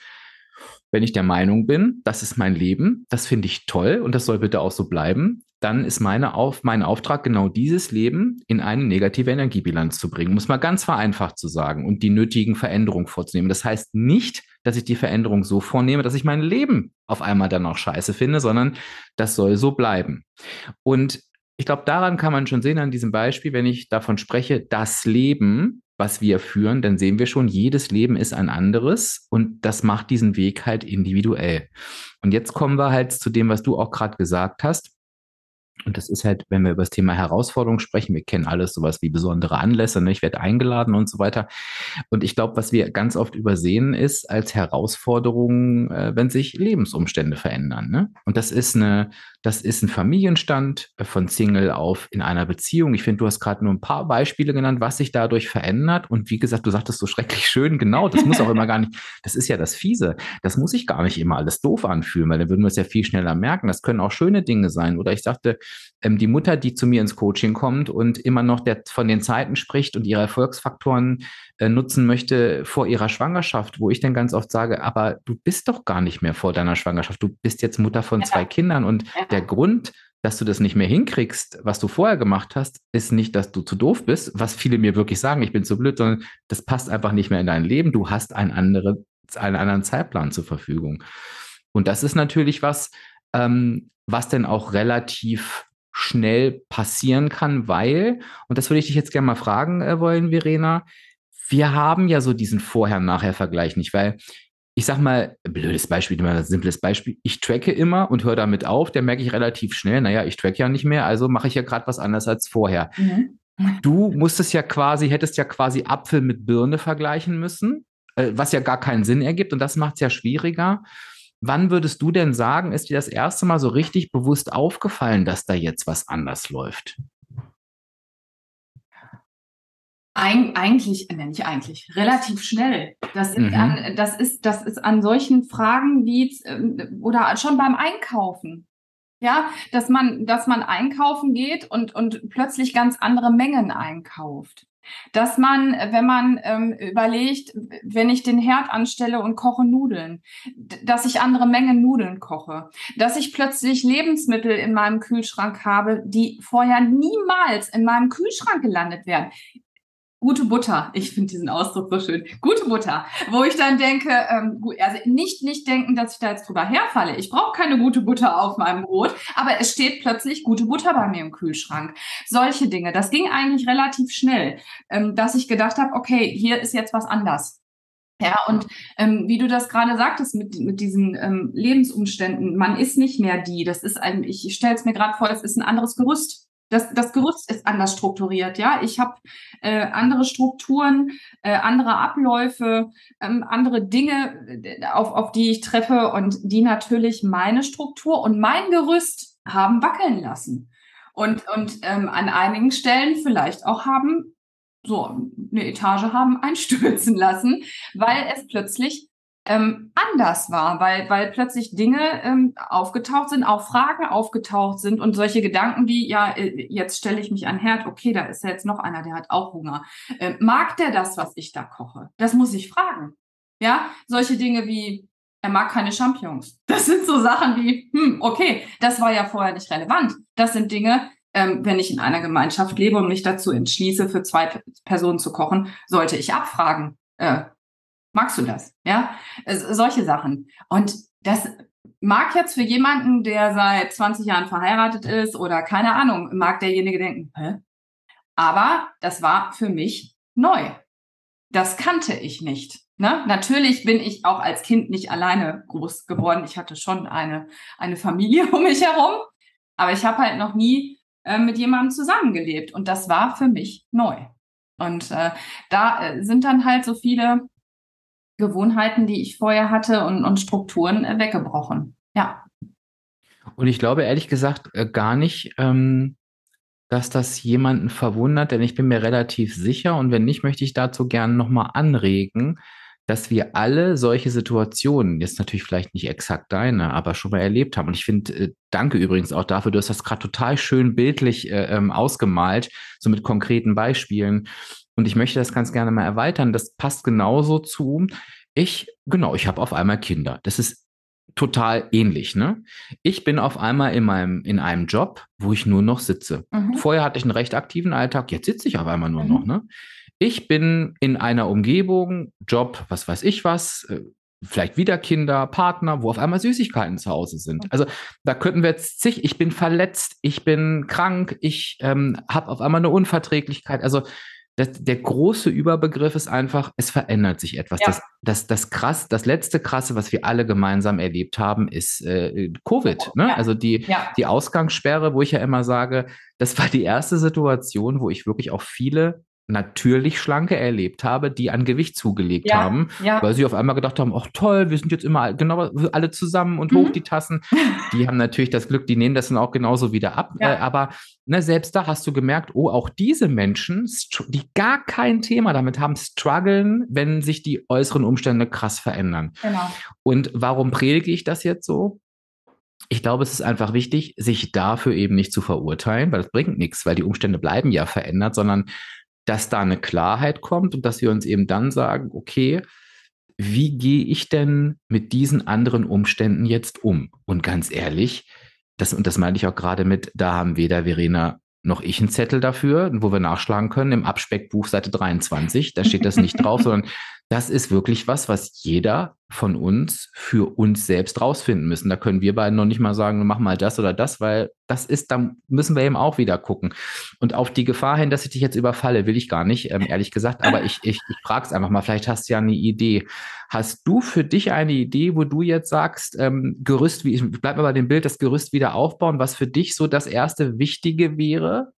wenn ich der Meinung bin, das ist mein Leben, das finde ich toll und das soll bitte auch so bleiben, dann ist meine Auf, mein Auftrag, genau dieses Leben in eine negative Energiebilanz zu bringen, muss man ganz vereinfacht zu sagen und die nötigen Veränderungen vorzunehmen. Das heißt nicht, dass ich die Veränderung so vornehme, dass ich mein Leben auf einmal dann auch scheiße finde, sondern das soll so bleiben. Und ich glaube, daran kann man schon sehen an diesem Beispiel, wenn ich davon spreche, das Leben was wir führen, dann sehen wir schon, jedes Leben ist ein anderes und das macht diesen Weg halt individuell. Und jetzt kommen wir halt zu dem, was du auch gerade gesagt hast. Und das ist halt, wenn wir über das Thema Herausforderung sprechen, wir kennen alles sowas wie besondere Anlässe, ne? ich werde eingeladen und so weiter. Und ich glaube, was wir ganz oft übersehen ist als Herausforderung, äh, wenn sich Lebensumstände verändern. Ne? Und das ist eine, das ist ein Familienstand von Single auf in einer Beziehung. Ich finde, du hast gerade nur ein paar Beispiele genannt, was sich dadurch verändert. Und wie gesagt, du sagtest so schrecklich schön, genau, das muss auch immer gar nicht, das ist ja das Fiese. Das muss sich gar nicht immer alles doof anfühlen, weil dann würden wir es ja viel schneller merken. Das können auch schöne Dinge sein. Oder ich sagte, ähm, die Mutter, die zu mir ins Coaching kommt und immer noch der, von den Zeiten spricht und ihre Erfolgsfaktoren äh, nutzen möchte vor ihrer Schwangerschaft, wo ich dann ganz oft sage, aber du bist doch gar nicht mehr vor deiner Schwangerschaft. Du bist jetzt Mutter von ja. zwei Kindern und ja. der Grund, dass du das nicht mehr hinkriegst, was du vorher gemacht hast, ist nicht, dass du zu doof bist, was viele mir wirklich sagen, ich bin zu blöd, sondern das passt einfach nicht mehr in dein Leben. Du hast einen, andere, einen anderen Zeitplan zur Verfügung. Und das ist natürlich was, ähm, was denn auch relativ schnell passieren kann, weil, und das würde ich dich jetzt gerne mal fragen äh, wollen, Verena, wir haben ja so diesen Vorher-Nachher-Vergleich nicht, weil ich sag mal, blödes Beispiel, immer ein simples Beispiel, ich tracke immer und höre damit auf, der merke ich relativ schnell, naja, ich track ja nicht mehr, also mache ich ja gerade was anderes als vorher. Mhm. Du musstest ja quasi, hättest ja quasi Apfel mit Birne vergleichen müssen, äh, was ja gar keinen Sinn ergibt und das macht es ja schwieriger. Wann würdest du denn sagen, ist dir das erste Mal so richtig bewusst aufgefallen, dass da jetzt was anders läuft? Eig eigentlich, äh, nicht eigentlich, relativ schnell. Das ist, mhm. an, das ist, das ist an solchen Fragen wie äh, oder schon beim Einkaufen. Ja, dass man, dass man einkaufen geht und, und plötzlich ganz andere Mengen einkauft dass man, wenn man ähm, überlegt, wenn ich den Herd anstelle und koche Nudeln, dass ich andere Mengen Nudeln koche, dass ich plötzlich Lebensmittel in meinem Kühlschrank habe, die vorher niemals in meinem Kühlschrank gelandet wären gute Butter. Ich finde diesen Ausdruck so schön. Gute Butter. Wo ich dann denke, ähm, also nicht, nicht denken, dass ich da jetzt drüber herfalle. Ich brauche keine gute Butter auf meinem Brot, aber es steht plötzlich gute Butter bei mir im Kühlschrank. Solche Dinge. Das ging eigentlich relativ schnell, ähm, dass ich gedacht habe, okay, hier ist jetzt was anders. Ja, und ähm, wie du das gerade sagtest mit, mit diesen ähm, Lebensumständen, man ist nicht mehr die. Das ist ein, ich stelle es mir gerade vor, es ist ein anderes Gerüst. Das, das Gerüst ist anders strukturiert, ja. Ich habe äh, andere Strukturen, äh, andere Abläufe, ähm, andere Dinge, äh, auf, auf die ich treffe und die natürlich meine Struktur und mein Gerüst haben wackeln lassen. Und, und ähm, an einigen Stellen vielleicht auch haben so eine Etage haben einstürzen [LAUGHS] lassen, weil es plötzlich ähm, anders war, weil, weil plötzlich Dinge ähm, aufgetaucht sind, auch Fragen aufgetaucht sind und solche Gedanken wie, ja, äh, jetzt stelle ich mich an Herd, okay, da ist ja jetzt noch einer, der hat auch Hunger. Äh, mag der das, was ich da koche? Das muss ich fragen. Ja, solche Dinge wie, er mag keine Champignons. [LAUGHS] Das sind so Sachen wie, hm, okay, das war ja vorher nicht relevant. Das sind Dinge, ähm, wenn ich in einer Gemeinschaft lebe und mich dazu entschließe, für zwei Personen zu kochen, sollte ich abfragen. Äh, Magst du das? Ja, solche Sachen. Und das mag jetzt für jemanden, der seit 20 Jahren verheiratet ist oder keine Ahnung, mag derjenige denken, hä? Aber das war für mich neu. Das kannte ich nicht. Ne? Natürlich bin ich auch als Kind nicht alleine groß geworden. Ich hatte schon eine, eine Familie [LAUGHS] um mich herum, aber ich habe halt noch nie äh, mit jemandem zusammengelebt und das war für mich neu. Und äh, da äh, sind dann halt so viele Gewohnheiten, die ich vorher hatte und, und Strukturen äh, weggebrochen. Ja. Und ich glaube ehrlich gesagt äh, gar nicht, ähm, dass das jemanden verwundert, denn ich bin mir relativ sicher und wenn nicht, möchte ich dazu gerne nochmal anregen, dass wir alle solche Situationen, jetzt natürlich vielleicht nicht exakt deine, aber schon mal erlebt haben. Und ich finde, äh, danke übrigens auch dafür, du hast das gerade total schön bildlich äh, ähm, ausgemalt, so mit konkreten Beispielen. Und ich möchte das ganz gerne mal erweitern. Das passt genauso zu. Ich, genau, ich habe auf einmal Kinder. Das ist total ähnlich, ne? Ich bin auf einmal in meinem, in einem Job, wo ich nur noch sitze. Mhm. Vorher hatte ich einen recht aktiven Alltag, jetzt sitze ich auf einmal nur mhm. noch, ne? Ich bin in einer Umgebung, Job, was weiß ich was, äh, vielleicht wieder Kinder, Partner, wo auf einmal Süßigkeiten zu Hause sind. Also da könnten wir jetzt zig, ich bin verletzt, ich bin krank, ich ähm, habe auf einmal eine Unverträglichkeit. Also das, der große Überbegriff ist einfach, es verändert sich etwas. Ja. Das, das, das krass, das letzte krasse, was wir alle gemeinsam erlebt haben, ist äh, Covid. Ne? Ja. Also die, ja. die Ausgangssperre, wo ich ja immer sage, das war die erste Situation, wo ich wirklich auch viele natürlich Schlanke erlebt habe, die an Gewicht zugelegt ja, haben, ja. weil sie auf einmal gedacht haben, ach toll, wir sind jetzt immer genau alle zusammen und mhm. hoch die Tassen. [LAUGHS] Die haben natürlich das Glück, die nehmen das dann auch genauso wieder ab. Ja. Äh, aber ne, selbst da hast du gemerkt, oh, auch diese Menschen, die gar kein Thema damit haben, strugglen, wenn sich die äußeren Umstände krass verändern. Genau. Und warum predige ich das jetzt so? Ich glaube, es ist einfach wichtig, sich dafür eben nicht zu verurteilen, weil das bringt nichts, weil die Umstände bleiben ja verändert, sondern dass da eine Klarheit kommt und dass wir uns eben dann sagen, okay, wie gehe ich denn mit diesen anderen Umständen jetzt um? Und ganz ehrlich, das, und das meine ich auch gerade mit, da haben weder Verena noch ich einen Zettel dafür, wo wir nachschlagen können im Abspeckbuch Seite 23. Da steht das nicht drauf, [LAUGHS] sondern das ist wirklich was, was jeder von uns für uns selbst rausfinden müssen. Da können wir beiden noch nicht mal sagen, mach mal das oder das, weil das ist, da müssen wir eben auch wieder gucken. Und auf die Gefahr hin, dass ich dich jetzt überfalle, will ich gar nicht, ähm, ehrlich gesagt. Aber ich, ich, ich frage es einfach mal, vielleicht hast du ja eine Idee. Hast du für dich eine Idee, wo du jetzt sagst, ähm, Gerüst, wie, ich bleib mal bei dem Bild, das Gerüst wieder aufbauen, was für dich so das erste Wichtige wäre,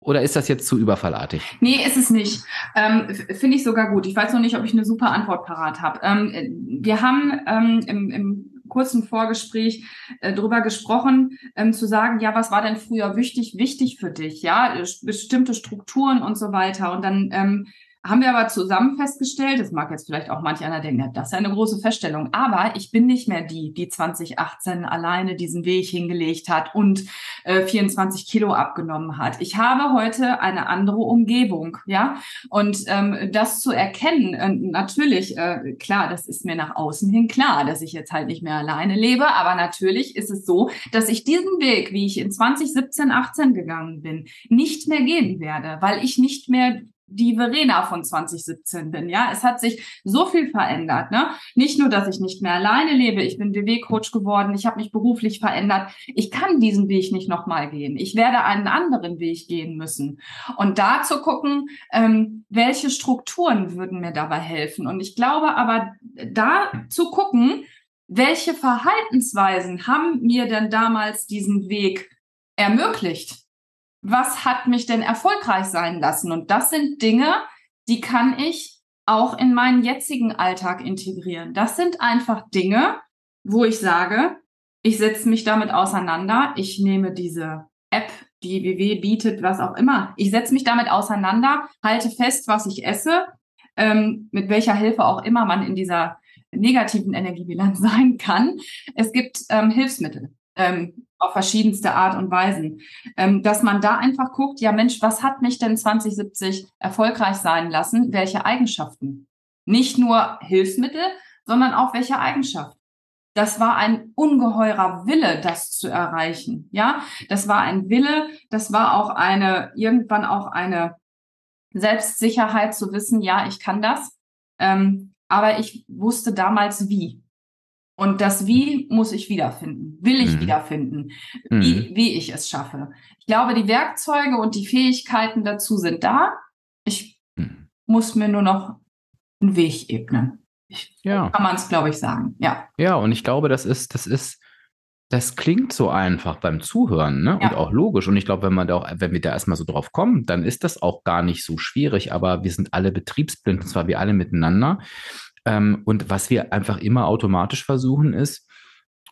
oder ist das jetzt zu überfallartig? Nee, ist es nicht. Ähm, Finde ich sogar gut. Ich weiß noch nicht, ob ich eine super Antwort parat habe. Ähm, wir haben ähm, im, im kurzen Vorgespräch äh, darüber gesprochen, ähm, zu sagen, ja, was war denn früher wichtig, wichtig für dich? Ja, bestimmte Strukturen und so weiter. Und dann ähm, haben wir aber zusammen festgestellt, das mag jetzt vielleicht auch manch einer denken, das ist eine große Feststellung, aber ich bin nicht mehr die, die 2018 alleine diesen Weg hingelegt hat und äh, 24 Kilo abgenommen hat. Ich habe heute eine andere Umgebung, ja, und ähm, das zu erkennen, äh, natürlich, äh, klar, das ist mir nach außen hin klar, dass ich jetzt halt nicht mehr alleine lebe, aber natürlich ist es so, dass ich diesen Weg, wie ich in 2017, 18 gegangen bin, nicht mehr gehen werde, weil ich nicht mehr die Verena von 2017 bin. Ja, es hat sich so viel verändert. Ne? Nicht nur, dass ich nicht mehr alleine lebe. Ich bin DW-Coach geworden. Ich habe mich beruflich verändert. Ich kann diesen Weg nicht nochmal gehen. Ich werde einen anderen Weg gehen müssen. Und da zu gucken, ähm, welche Strukturen würden mir dabei helfen. Und ich glaube aber, da zu gucken, welche Verhaltensweisen haben mir denn damals diesen Weg ermöglicht? Was hat mich denn erfolgreich sein lassen? Und das sind Dinge, die kann ich auch in meinen jetzigen Alltag integrieren. Das sind einfach Dinge, wo ich sage, ich setze mich damit auseinander, ich nehme diese App, die WW bietet, was auch immer. Ich setze mich damit auseinander, halte fest, was ich esse, ähm, mit welcher Hilfe auch immer man in dieser negativen Energiebilanz [LAUGHS] sein kann. Es gibt ähm, Hilfsmittel. Ähm, auf verschiedenste Art und Weisen. Ähm, dass man da einfach guckt, ja Mensch, was hat mich denn 2070 erfolgreich sein lassen? Welche Eigenschaften? Nicht nur Hilfsmittel, sondern auch welche Eigenschaft. Das war ein ungeheurer Wille, das zu erreichen. Ja, das war ein Wille, das war auch eine, irgendwann auch eine Selbstsicherheit zu wissen, ja, ich kann das. Ähm, aber ich wusste damals wie. Und das Wie muss ich wiederfinden, will ich mhm. wiederfinden, wie, mhm. wie ich es schaffe. Ich glaube, die Werkzeuge und die Fähigkeiten dazu sind da. Ich mhm. muss mir nur noch einen Weg ebnen. Ich, ja. Kann man es, glaube ich, sagen. Ja. Ja, und ich glaube, das ist, das ist, das klingt so einfach beim Zuhören, ne? Ja. Und auch logisch. Und ich glaube, wenn man da auch, wenn wir da erstmal so drauf kommen, dann ist das auch gar nicht so schwierig. Aber wir sind alle betriebsblind, und zwar wir alle miteinander. Ähm, und was wir einfach immer automatisch versuchen ist,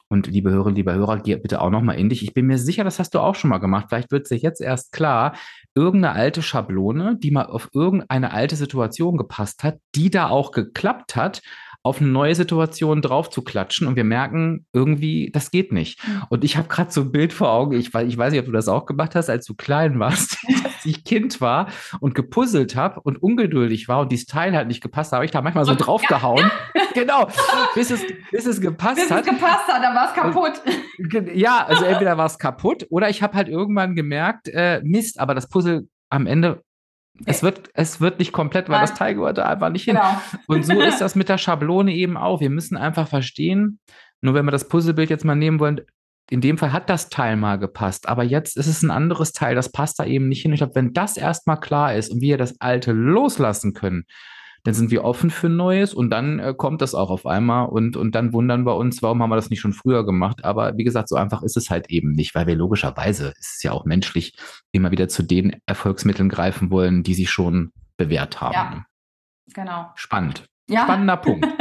und liebe Hörerinnen, liebe Hörer, geh bitte auch nochmal in dich. Ich bin mir sicher, das hast du auch schon mal gemacht. Vielleicht wird dir jetzt erst klar, irgendeine alte Schablone, die mal auf irgendeine alte Situation gepasst hat, die da auch geklappt hat, auf eine neue Situation drauf zu klatschen und wir merken irgendwie, das geht nicht. Mhm. Und ich habe gerade so ein Bild vor Augen, ich, ich weiß nicht, ob du das auch gemacht hast, als du klein warst, [LAUGHS] als ich Kind war und gepuzzelt habe und ungeduldig war und dieses Teil halt nicht gepasst hat, habe ich da manchmal so draufgehauen. [LAUGHS] genau, bis es, bis es gepasst bis hat. Bis es gepasst hat, dann war es kaputt. [LAUGHS] Ja, also entweder war es kaputt oder ich habe halt irgendwann gemerkt, äh, Mist, aber das Puzzle am Ende es wird, es wird nicht komplett, weil Nein. das Teil gehört da einfach nicht hin. Genau. Und so ist das [LAUGHS] mit der Schablone eben auch. Wir müssen einfach verstehen, nur wenn wir das Puzzlebild jetzt mal nehmen wollen, in dem Fall hat das Teil mal gepasst, aber jetzt ist es ein anderes Teil, das passt da eben nicht hin. Ich glaube, wenn das erstmal klar ist und wir das Alte loslassen können, dann sind wir offen für Neues und dann äh, kommt das auch auf einmal und, und dann wundern wir uns, warum haben wir das nicht schon früher gemacht. Aber wie gesagt, so einfach ist es halt eben nicht, weil wir logischerweise, es ist ja auch menschlich, immer wieder zu den Erfolgsmitteln greifen wollen, die sich schon bewährt haben. Ja, genau. Spannend. Ja. Spannender Punkt. [LAUGHS]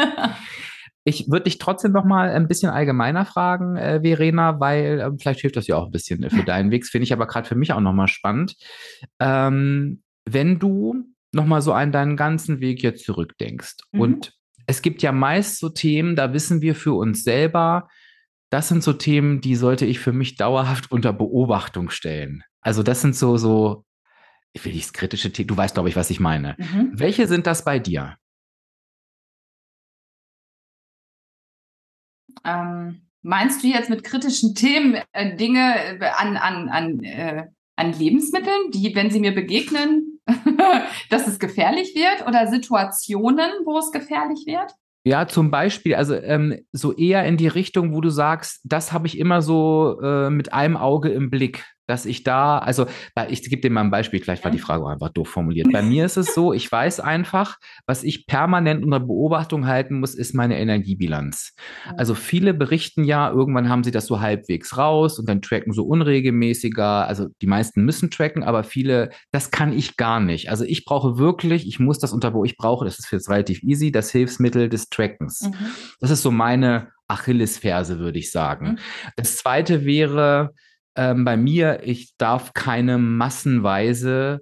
Ich würde dich trotzdem noch mal ein bisschen allgemeiner fragen, äh, Verena, weil äh, vielleicht hilft das ja auch ein bisschen für [LAUGHS] deinen Weg. Finde ich aber gerade für mich auch noch mal spannend. Ähm, wenn du noch mal so an deinen ganzen Weg jetzt zurückdenkst mhm. und es gibt ja meist so Themen, da wissen wir für uns selber, das sind so Themen, die sollte ich für mich dauerhaft unter Beobachtung stellen. Also das sind so so ich will nicht kritische Themen, du weißt glaube ich, was ich meine. Mhm. Welche sind das bei dir? Ähm, meinst du jetzt mit kritischen Themen äh, Dinge äh, an, an, an, äh, an Lebensmitteln, die, wenn sie mir begegnen, [LAUGHS] dass es gefährlich wird oder Situationen, wo es gefährlich wird? Ja, zum Beispiel, also ähm, so eher in die Richtung, wo du sagst, das habe ich immer so äh, mit einem Auge im Blick dass ich da, also ich gebe dir mal ein Beispiel, vielleicht war die Frage auch einfach doof formuliert. Bei mir ist es so, ich weiß einfach, was ich permanent unter Beobachtung halten muss, ist meine Energiebilanz. Also viele berichten ja, irgendwann haben sie das so halbwegs raus und dann tracken so unregelmäßiger. Also die meisten müssen tracken, aber viele, das kann ich gar nicht. Also ich brauche wirklich, ich muss das unter, wo ich brauche, das ist jetzt relativ easy, das Hilfsmittel des Trackens. Mhm. Das ist so meine Achillesferse, würde ich sagen. Mhm. Das zweite wäre, ähm, bei mir, ich darf keine massenweise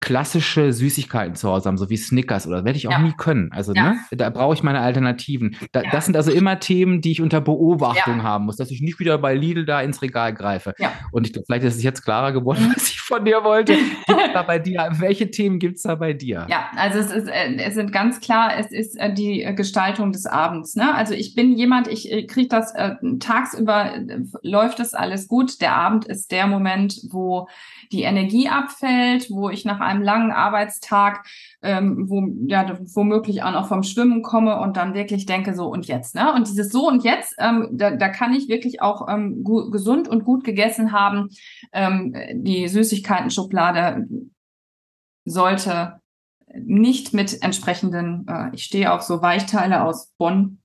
klassische Süßigkeiten zu Hause haben, so wie Snickers oder werde ich auch ja. nie können. Also ja. ne, da brauche ich meine Alternativen. Da, ja. Das sind also immer Themen, die ich unter Beobachtung haben muss, dass ich nicht wieder bei Lidl da ins Regal greife. Und ich, vielleicht ist es jetzt klarer geworden, was ich von dir wollte. [LAUGHS] Gibt's da bei dir, welche Themen gibt es da bei dir? Ja, also es, ist, äh, es sind ganz klar, es ist äh, die Gestaltung des Abends. Ne? Also ich bin jemand, ich äh, kriege das äh, tagsüber, läuft das alles gut. Der Abend ist der Moment, wo die Energie abfällt, wo ich nach einem langen Arbeitstag, ähm, wo ja womöglich auch noch vom Schwimmen komme und dann wirklich denke so und jetzt, ne? Und dieses so und jetzt, ähm, da, da kann ich wirklich auch ähm, gesund und gut gegessen haben. Ähm, die Süßigkeiten-Schublade sollte nicht mit entsprechenden, äh, ich stehe auf so Weichteile aus Bonn,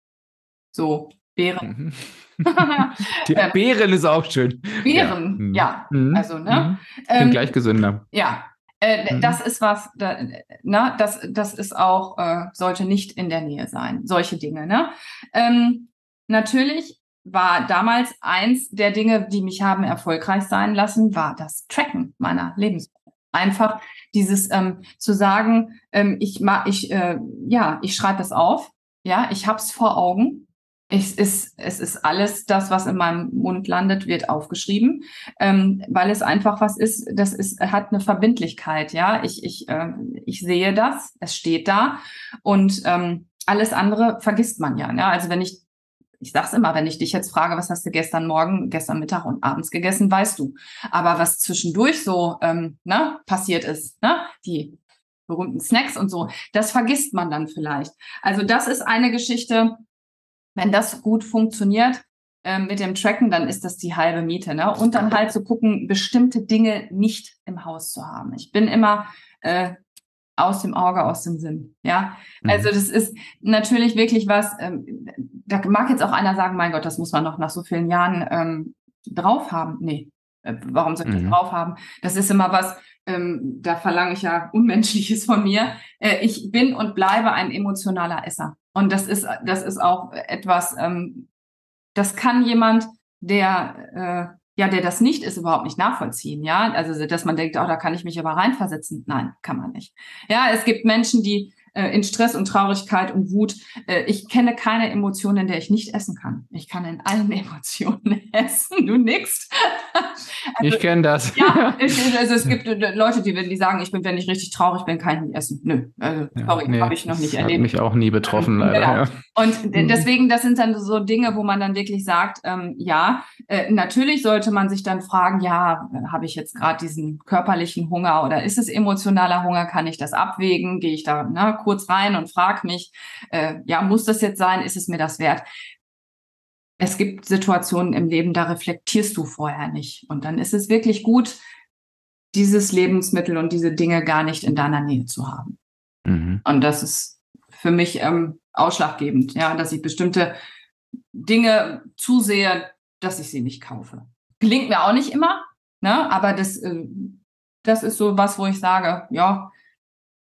so Beeren. Mhm. [LAUGHS] Die Beeren ist auch schön. Beeren, mhm. ja. Mhm. Also, ne? Mhm. Sind ähm, gleich gesünder. Ja. Äh, mhm. Das ist was, da, na, das, das ist auch, äh, sollte nicht in der Nähe sein. Solche Dinge, ne? Ähm, natürlich war damals eins der Dinge, die mich haben erfolgreich sein lassen, war das Tracken meiner Lebensmittel. Einfach dieses ähm, zu sagen, ähm, ich ma, ich äh, ja, ich schreibe es auf, ja, ich hab's vor Augen es ist, es ist alles das, was in meinem Mund landet, wird aufgeschrieben, ähm, weil es einfach was ist, das ist, hat eine Verbindlichkeit, ja. Ich, ich, äh, ich sehe das, es steht da und ähm, alles andere vergisst man ja. Ne? Also wenn ich, ich sag's immer, wenn ich dich jetzt frage, was hast du gestern Morgen, gestern Mittag und abends gegessen, weißt du. Aber was zwischendurch so ähm, ne, passiert ist, ne? die berühmten Snacks und so, das vergisst man dann vielleicht. Also das ist eine Geschichte, wenn das gut funktioniert äh, mit dem Tracken, dann ist das die halbe Miete. Ne? Und dann halt zu so gucken, bestimmte Dinge nicht im Haus zu haben. Ich bin immer äh, aus dem Auge, aus dem Sinn. Ja, mhm. also das ist natürlich wirklich was. Ähm, da mag jetzt auch einer sagen, mein Gott, das muss man noch nach so vielen Jahren ähm, drauf haben. Nee, äh, warum soll ich das mhm. drauf haben? Das ist immer was. Ähm, da verlange ich ja Unmenschliches von mir. Äh, ich bin und bleibe ein emotionaler Esser. Und das ist, das ist auch etwas, ähm, das kann jemand, der, äh, ja, der das nicht ist, überhaupt nicht nachvollziehen, ja. Also, dass man denkt, oh, da kann ich mich aber reinversetzen. Nein, kann man nicht. Ja, es gibt Menschen, die in Stress und Traurigkeit und Wut. Äh, ich kenne keine Emotion, in der ich nicht essen kann. Ich kann in allen [LAUGHS] Emotionen essen. Du nix. [LAUGHS] also, ich kenne das. Ja, [LAUGHS] also es gibt äh, Leute, die, die sagen, ich bin, wenn ich richtig traurig bin, kann ich nicht essen. Nö, also, sorry, nee, habe ich noch nicht erlebt. Hat mich auch nie betroffen, leider. Genau. Ja. Und mhm. deswegen, das sind dann so Dinge, wo man dann wirklich sagt, ähm, ja, äh, natürlich sollte man sich dann fragen, ja, habe ich jetzt gerade diesen körperlichen Hunger oder ist es emotionaler Hunger? Kann ich das abwägen? Gehe ich da ne, kurz rein und frage mich, äh, ja, muss das jetzt sein? Ist es mir das wert? es gibt Situationen im Leben, da reflektierst du vorher nicht. Und dann ist es wirklich gut, dieses Lebensmittel und diese Dinge gar nicht in deiner Nähe zu haben. Mhm. Und das ist für mich ähm, ausschlaggebend, ja, dass ich bestimmte Dinge zusehe, dass ich sie nicht kaufe. Gelingt mir auch nicht immer, ne? aber das, äh, das ist so was, wo ich sage, ja,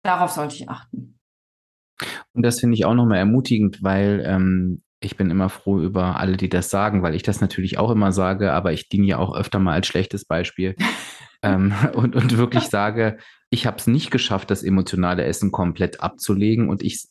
darauf sollte ich achten. Und das finde ich auch nochmal ermutigend, weil ähm, ich bin immer froh über alle, die das sagen, weil ich das natürlich auch immer sage, aber ich diene ja auch öfter mal als schlechtes Beispiel. [LAUGHS] ähm, und, und wirklich sage, ich habe es nicht geschafft, das emotionale Essen komplett abzulegen und ich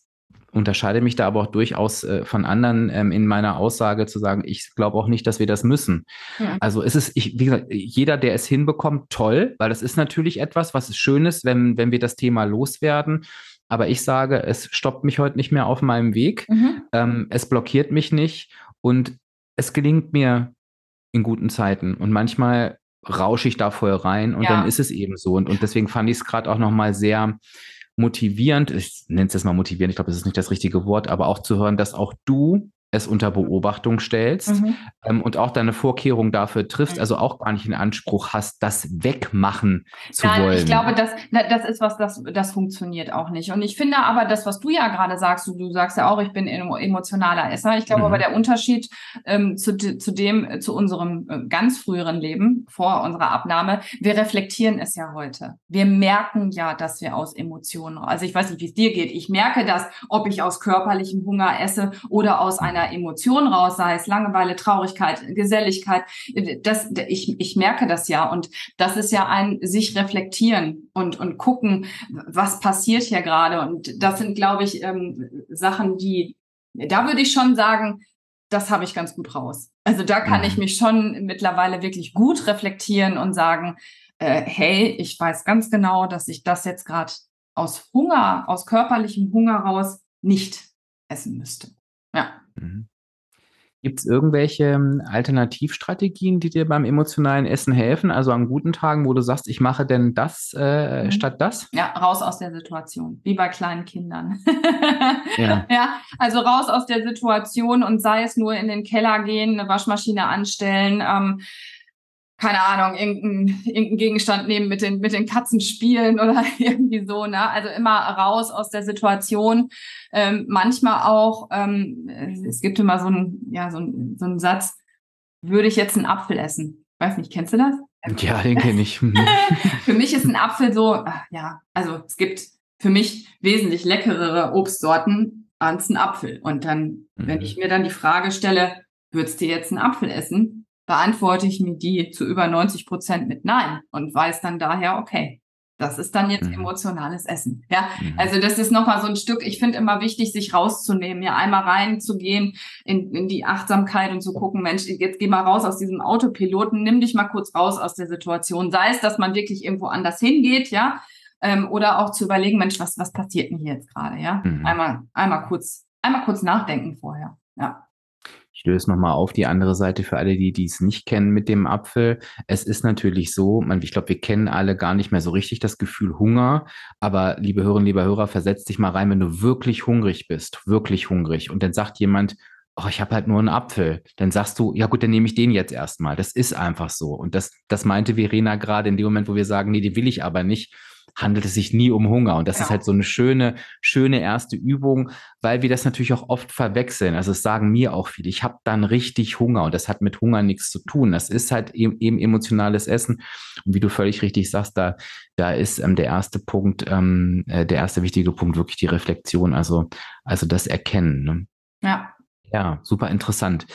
unterscheide mich da aber auch durchaus äh, von anderen ähm, in meiner Aussage zu sagen, ich glaube auch nicht, dass wir das müssen. Ja. Also es ist, ich, wie gesagt, jeder, der es hinbekommt, toll, weil das ist natürlich etwas, was ist Schönes, wenn, wenn wir das Thema loswerden. Aber ich sage, es stoppt mich heute nicht mehr auf meinem Weg. Mhm. Ähm, es blockiert mich nicht und es gelingt mir in guten Zeiten. Und manchmal rausche ich da voll rein und ja. dann ist es eben so. Und, und deswegen fand ich es gerade auch nochmal sehr motivierend, ich nenne es jetzt mal motivierend, ich glaube, das ist nicht das richtige Wort, aber auch zu hören, dass auch du es unter Beobachtung stellst mhm. ähm, und auch deine Vorkehrungen dafür triffst, also auch gar nicht den Anspruch hast, das wegmachen zu Nein, wollen. Ich glaube, das, das ist was, das, das funktioniert auch nicht. Und ich finde aber, das, was du ja gerade sagst, du, du sagst ja auch, ich bin emotionaler Esser. Ich glaube mhm. aber, der Unterschied ähm, zu, zu dem, zu unserem äh, ganz früheren Leben, vor unserer Abnahme, wir reflektieren es ja heute. Wir merken ja, dass wir aus Emotionen, also ich weiß nicht, wie es dir geht, ich merke das, ob ich aus körperlichem Hunger esse oder aus einer einer Emotion raus, sei es Langeweile, Traurigkeit, Geselligkeit. Das, ich, ich merke das ja. Und das ist ja ein sich reflektieren und, und gucken, was passiert hier gerade. Und das sind, glaube ich, ähm, Sachen, die, da würde ich schon sagen, das habe ich ganz gut raus. Also da kann ich mhm. mich schon mittlerweile wirklich gut reflektieren und sagen, äh, hey, ich weiß ganz genau, dass ich das jetzt gerade aus Hunger, aus körperlichem Hunger raus nicht essen müsste. Ja. Mhm. Gibt es irgendwelche ähm, Alternativstrategien, die dir beim emotionalen Essen helfen? Also an guten Tagen, wo du sagst, ich mache denn das äh, mhm. statt das? Ja, raus aus der Situation, wie bei kleinen Kindern. [LAUGHS] ja. ja, also raus aus der Situation und sei es nur in den Keller gehen, eine Waschmaschine anstellen, ähm, keine Ahnung, irgendeinen irgendein Gegenstand nehmen, mit den, mit den Katzen spielen oder [LAUGHS] irgendwie so, ne? Also immer raus aus der Situation. Ähm, manchmal auch, ähm, es gibt immer so einen, ja, so einen, so einen Satz, würde ich jetzt einen Apfel essen? Weiß nicht, kennst du das? Ja, den kenne ich. [LAUGHS] Mhm. für mich ist ein Apfel so, ach, ja, also es gibt für mich wesentlich leckerere Obstsorten als ein Apfel. Und dann, mhm. wenn ich mir dann die Frage stelle, würdest du jetzt einen Apfel essen? Beantworte ich mir die zu über 90 Prozent mit Nein und weiß dann daher, okay, das ist dann jetzt mhm. emotionales Essen. Ja, mhm. also das ist nochmal so ein Stück. Ich finde immer wichtig, sich rauszunehmen, ja, einmal reinzugehen in, in die Achtsamkeit und zu gucken, Mensch, jetzt geh mal raus aus diesem Autopiloten, nimm dich mal kurz raus aus der Situation. Sei es, dass man wirklich irgendwo anders hingeht, ja, ähm, oder auch zu überlegen, Mensch, was, was passiert denn hier jetzt gerade, ja? Mhm. Einmal, einmal kurz, einmal kurz nachdenken vorher, ja. Ich löse nochmal auf die andere Seite für alle, die dies nicht kennen mit dem Apfel. Es ist natürlich so, man, ich glaube, wir kennen alle gar nicht mehr so richtig das Gefühl Hunger. Aber liebe Hörerinnen, lieber Hörer, versetz dich mal rein, wenn du wirklich hungrig bist, wirklich hungrig. Und dann sagt jemand, oh, ich habe halt nur einen Apfel. Dann sagst du, ja gut, dann nehme ich den jetzt erstmal. Das ist einfach so. Und das, das meinte Verena gerade in dem Moment, wo wir sagen, nee, den will ich aber nicht handelt es sich nie um Hunger. Und das ja. ist halt so eine schöne, schöne erste Übung, weil wir das natürlich auch oft verwechseln. Also es sagen mir auch viele, ich habe dann richtig Hunger und das hat mit Hunger nichts zu tun. Das ist halt eben, eben emotionales Essen. Und wie du völlig richtig sagst, da, da ist ähm, der erste Punkt, ähm, äh, der erste wichtige Punkt wirklich die Reflexion, also, also das Erkennen. Ne? Ja. Ja, super interessant.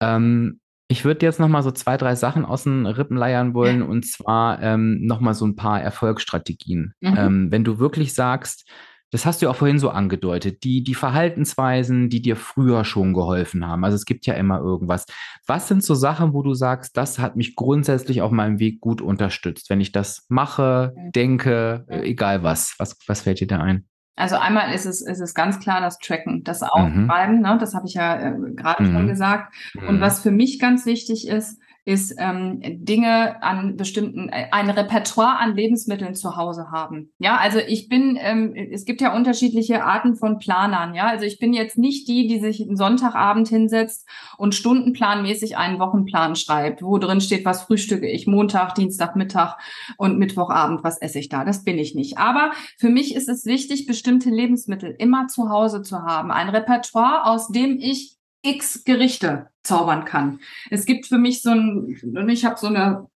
Ähm, ich würde jetzt noch mal so zwei, drei Sachen aus den Rippen leiern wollen und zwar ähm, noch mal so ein paar Erfolgsstrategien. Mhm. Ähm, wenn du wirklich sagst, das hast du ja auch vorhin so angedeutet, die, die Verhaltensweisen, die dir früher schon geholfen haben. Also es gibt ja immer irgendwas. Was sind so Sachen, wo du sagst, das hat mich grundsätzlich auf meinem Weg gut unterstützt, wenn ich das mache, denke, egal was? Was, was fällt dir da ein? Also einmal ist es, ist es ganz klar das Tracken, das Aufschreiben, mhm. ne? das habe ich ja äh, gerade mhm. schon gesagt. Und mhm. was für mich ganz wichtig ist, ist ähm, Dinge an bestimmten, äh, ein Repertoire an Lebensmitteln zu Hause haben. Ja, also ich bin, ähm, es gibt ja unterschiedliche Arten von Planern. Ja, also ich bin jetzt nicht die, die sich einen Sonntagabend hinsetzt und stundenplanmäßig einen Wochenplan schreibt, wo drin steht, was frühstücke ich Montag, Dienstag, Mittag und Mittwochabend, was esse ich da. Das bin ich nicht. Aber für mich ist es wichtig, bestimmte Lebensmittel immer zu Hause zu haben. Ein Repertoire, aus dem ich x Gerichte zaubern kann. Es gibt für mich so ein, ich habe so eine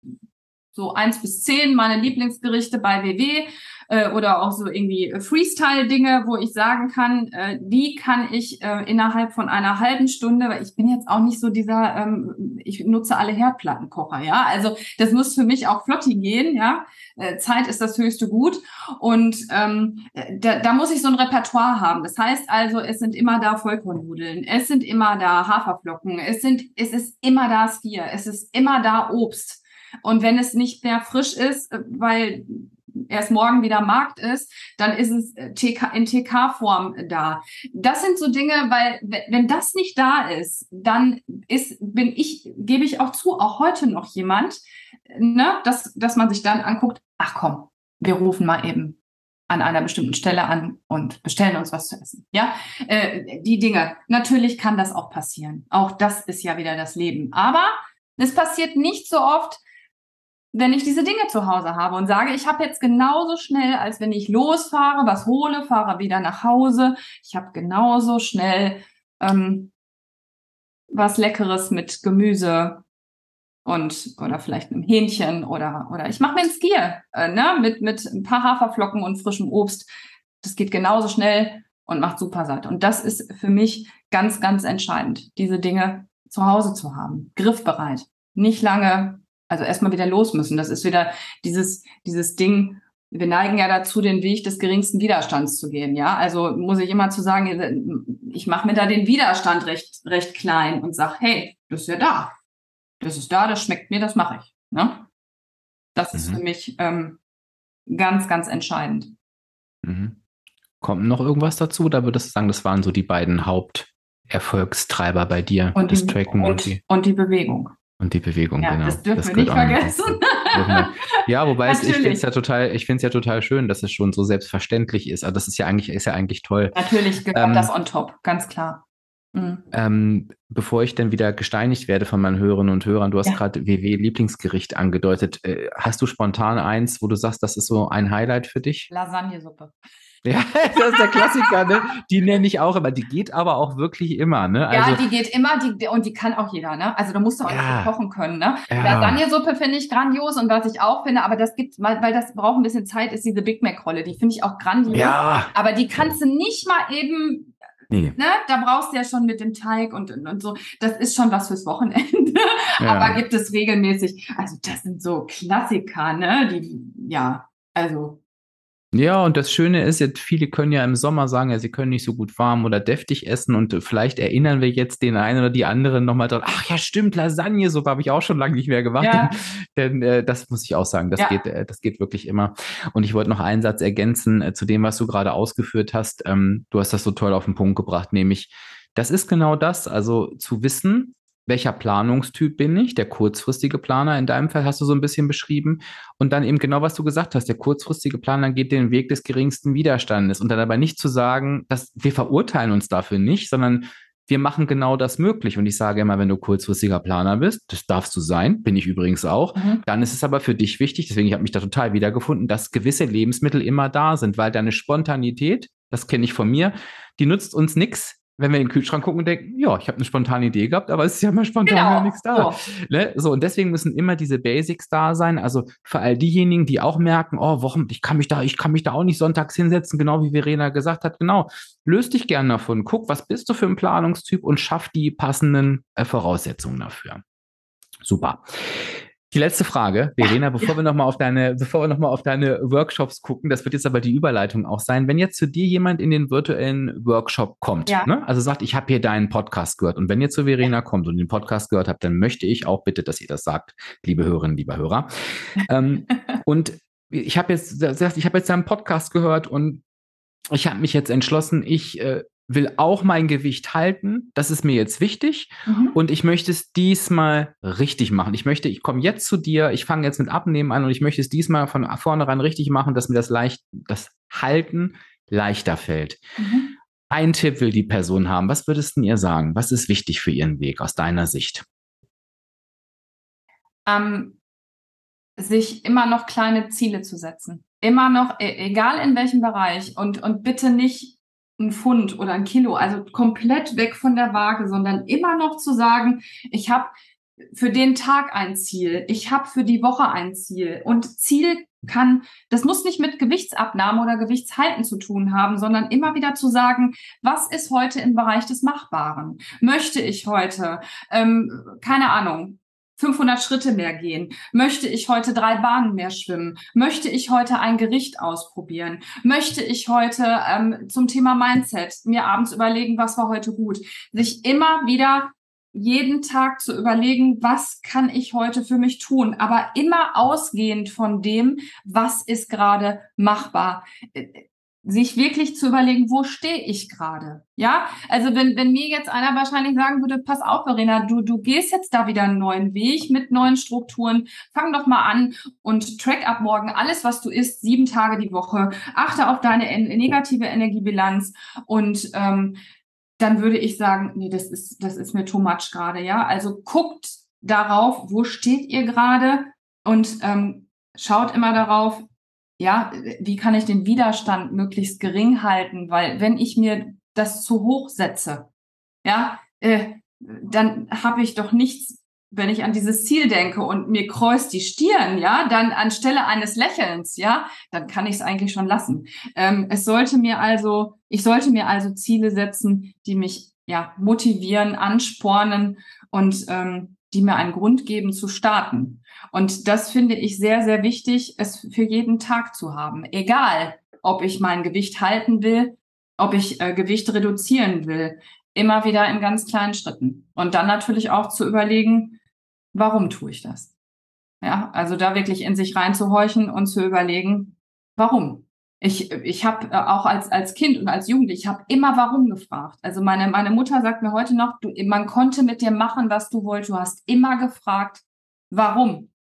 so eins bis zehn meine Lieblingsgerichte bei WW äh, oder auch so irgendwie Freestyle-Dinge, wo ich sagen kann, äh, die kann ich äh, innerhalb von einer halben Stunde, weil ich bin jetzt auch nicht so dieser, ähm, ich nutze alle Herdplattenkocher, ja. Also das muss für mich auch flotti gehen, ja. Äh, Zeit ist das höchste Gut. Und ähm, da, da muss ich so ein Repertoire haben. Das heißt also, es sind immer da Vollkornnudeln, es sind immer da Haferflocken, es sind, es ist immer da Skier, es ist immer da Obst. Und wenn es nicht mehr frisch ist, äh, weil erst morgen wieder Markt ist, dann ist es äh, TK, in TK-Form da. Das sind so Dinge, weil wenn das nicht da ist, dann ist, bin ich, gebe ich auch zu, auch heute noch jemand, ne, dass, dass man sich dann anguckt, ach komm, wir rufen mal eben an einer bestimmten Stelle an und bestellen uns was zu essen. Ja, äh, die Dinge. Natürlich kann das auch passieren. Auch das ist ja wieder das Leben. Aber es passiert nicht so oft, wenn ich diese Dinge zu Hause habe und sage, ich habe jetzt genauso schnell, als wenn ich losfahre, was hole, fahre wieder nach Hause, ich habe genauso schnell ähm, was Leckeres mit Gemüse und oder vielleicht einem Hähnchen oder oder ich mache mir ein Skier äh, ne, mit mit ein paar Haferflocken und frischem Obst. Das geht genauso schnell und macht super satt. Und das ist für mich ganz ganz entscheidend, diese Dinge zu Hause zu haben, griffbereit, nicht lange also erstmal wieder los müssen. Das ist wieder dieses, dieses Ding, wir neigen ja dazu, den Weg des geringsten Widerstands zu gehen. Ja, also muss ich immer zu sagen, ich mache mir da den Widerstand recht, recht klein und sag, hey, das ist ja da. Das ist da, das schmeckt mir, das mache ich. Ne? Das mhm. ist für mich ähm, ganz, ganz entscheidend. Mhm. Kommt noch irgendwas dazu? Da würdest du sagen, das waren so die beiden Haupterfolgstreiber bei dir, und das die, Tracken und, und, die, und die Bewegung. Und die Bewegung, ja, genau. Das dürfen das wir nicht vergessen. ja, wobei es, ich finde es ja total, ich finde es ja total schön, dass es schon so selbstverständlich ist. Also das ist ja eigentlich, ist ja eigentlich toll. Natürlich gehört ähm, das on top, ganz klar. Mhm. Ähm, bevor ich dann wieder gesteinigt werde von meinen Hörerinnen und Hörern, du hast ja. gerade WW-Lieblingsgericht angedeutet. Äh, hast du spontan eins, wo du sagst, das ist so ein Highlight für dich? Lasagnesuppe. Ja, [LAUGHS] das ist der Klassiker, ne? Die nenne ich auch immer. Die geht aber auch wirklich immer, ne? Also, ja, die geht immer die, und die kann auch jeder, ne? Also da musst du auch ja, nicht kochen können, ne? Ja. Lasagnesuppe finde ich grandios und was ich auch finde, aber das gibt, weil, das braucht ein bisschen Zeit, ist diese Big Mac-Rolle. Die finde ich auch grandios. Ja. Aber die kannst du nicht mal eben Nee. Ne? Da brauchst du ja schon mit dem Teig und, und, und so. Das ist schon was fürs Wochenende. Ja. Aber gibt es regelmäßig. Also, das sind so Klassiker, ne? Die, ja, also ja, und das Schöne ist jetzt, viele können ja im Sommer sagen, ja, sie können nicht so gut warm oder deftig essen und vielleicht erinnern wir jetzt den einen oder die anderen nochmal dran, ach ja, stimmt, Lasagne, so habe ich auch schon lange nicht mehr gemacht. Ja. [LAUGHS] Denn, äh, das muss ich auch sagen, das, ja. geht, äh, das geht wirklich immer. Und ich wollte noch einen Satz ergänzen äh, zu dem, was du gerade ausgeführt hast. Ähm, du hast das so toll auf den Punkt gebracht, nämlich, das ist genau das, also zu wissen, welcher Planungstyp bin ich? Der kurzfristige Planer in deinem Fall hast du so ein bisschen beschrieben. Und dann eben genau, was du gesagt hast. Der kurzfristige Planer geht den Weg des geringsten Widerstandes. Und dann aber nicht zu sagen, dass wir verurteilen uns dafür nicht, sondern wir machen genau das möglich. Und ich sage immer, wenn du kurzfristiger Planer bist, das darfst du sein, bin ich übrigens auch, mhm. dann ist es aber für dich wichtig, deswegen ich habe mich da total wiedergefunden, dass gewisse Lebensmittel immer da sind, weil deine Spontanität, das kenne ich von mir, die nutzt uns nichts, wenn wir in den Kühlschrank gucken und denken, ja, ich habe eine spontane Idee gehabt, aber es ist ja mal spontan genau. nichts da. So. Ne? so, und deswegen müssen immer diese Basics da sein. Also für all diejenigen, die auch merken, oh, warum, ich kann mich da, ich kann mich da auch nicht sonntags hinsetzen, genau wie Verena gesagt hat, genau. Löst dich gern davon, guck, was bist du für ein Planungstyp und schaff die passenden äh, Voraussetzungen dafür. Super. Die letzte Frage, Verena, [LAUGHS] bevor ja. wir nochmal auf deine, bevor wir noch mal auf deine Workshops gucken, das wird jetzt aber die Überleitung auch sein. Wenn jetzt zu dir jemand in den virtuellen Workshop kommt, ja. ne? also sagt, ich habe hier deinen Podcast gehört und wenn ihr zu Verena ja. kommt und den Podcast gehört habt, dann möchte ich auch bitte, dass ihr das sagt, liebe Hörerinnen, lieber Hörer. ähm, [LAUGHS] und ich habe jetzt, ich habe jetzt deinen Podcast gehört und ich habe mich jetzt entschlossen, ich äh, will auch mein Gewicht halten. Das ist mir jetzt wichtig. Mhm. Und ich möchte es diesmal richtig machen. Ich möchte, ich komme jetzt zu dir, ich fange jetzt mit Abnehmen an und ich möchte es diesmal von vornherein richtig machen, dass mir das leicht, das Halten leichter fällt. Mhm. Ein Tipp will die Person haben. Was würdest du ihr sagen? Was ist wichtig für ihren Weg aus deiner Sicht? Ähm, sich immer noch kleine Ziele zu setzen. Immer noch, e, egal in welchem Bereich und, und bitte nicht ein Pfund oder ein Kilo, also komplett weg von der Waage, sondern immer noch zu sagen, ich habe für den Tag ein Ziel, ich habe für die Woche ein Ziel und Ziel kann, das muss nicht mit Gewichtsabnahme oder Gewichtshalten zu tun haben, sondern immer wieder zu sagen, was ist heute im Bereich des Machbaren? Möchte ich heute, ähm, keine Ahnung, 500 Schritte mehr gehen? Möchte ich heute drei Bahnen mehr schwimmen? Möchte ich heute ein Gericht ausprobieren? Möchte ich heute ähm, zum Thema Mindset mir abends überlegen, was war heute gut? Sich immer wieder jeden Tag zu überlegen, was kann ich heute für mich tun, aber immer ausgehend von dem, was ist gerade machbar sich wirklich zu überlegen, wo stehe ich gerade? Ja, also wenn, wenn mir jetzt einer wahrscheinlich sagen würde, pass auf, Verena, du, du gehst jetzt da wieder einen neuen Weg mit neuen Strukturen, fang doch mal an und track ab morgen alles, was du isst, sieben Tage die Woche, achte auf deine negative Energiebilanz und ähm, dann würde ich sagen, nee, das ist, das ist mir too much gerade, ja. Also guckt darauf, wo steht ihr gerade und ähm, schaut immer darauf, ja, wie kann ich den Widerstand möglichst gering halten? Weil wenn ich mir das zu hoch setze, ja, äh, dann habe ich doch nichts, wenn ich an dieses Ziel denke und mir kreuzt die Stirn, ja, dann anstelle eines Lächelns, ja, dann kann ich es eigentlich schon lassen. Ähm, es sollte mir also, ich sollte mir also Ziele setzen, die mich ja motivieren, anspornen und ähm, die mir einen Grund geben zu starten. Und das finde ich sehr, sehr wichtig, es für jeden Tag zu haben. Egal, ob ich mein Gewicht halten will, ob ich äh, Gewicht reduzieren will. Immer wieder in ganz kleinen Schritten. Und dann natürlich auch zu überlegen, warum tue ich das? Ja, also da wirklich in sich reinzuhorchen und zu überlegen, warum? Ich, ich habe äh, auch als, als Kind und als Jugendlich, ich habe immer warum gefragt. Also meine, meine Mutter sagt mir heute noch, du, man konnte mit dir machen, was du wolltest. Du hast immer gefragt, warum.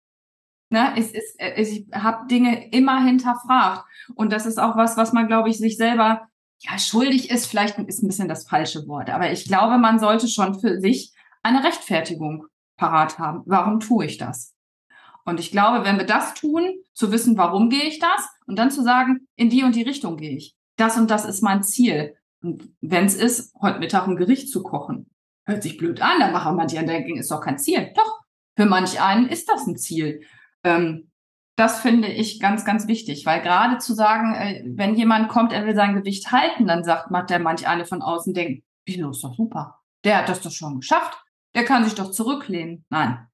Ne? Es ist, äh, ich habe Dinge immer hinterfragt. Und das ist auch was, was man, glaube ich, sich selber ja schuldig ist. Vielleicht ist ein bisschen das falsche Wort. Aber ich glaube, man sollte schon für sich eine Rechtfertigung parat haben. Warum tue ich das? Und ich glaube, wenn wir das tun, zu wissen, warum gehe ich das und dann zu sagen, in die und die Richtung gehe ich. Das und das ist mein Ziel. Und wenn es ist, heute Mittag ein Gericht zu kochen. Hört sich blöd an, dann machen manche denken, ist doch kein Ziel. Doch, für manch einen ist das ein Ziel. Ähm, das finde ich ganz, ganz wichtig, weil gerade zu sagen, äh, wenn jemand kommt, er will sein Gewicht halten, dann sagt man, der manch eine von außen denkt, wieso ist doch super. Der hat das doch schon geschafft. Der kann sich doch zurücklehnen. Nein,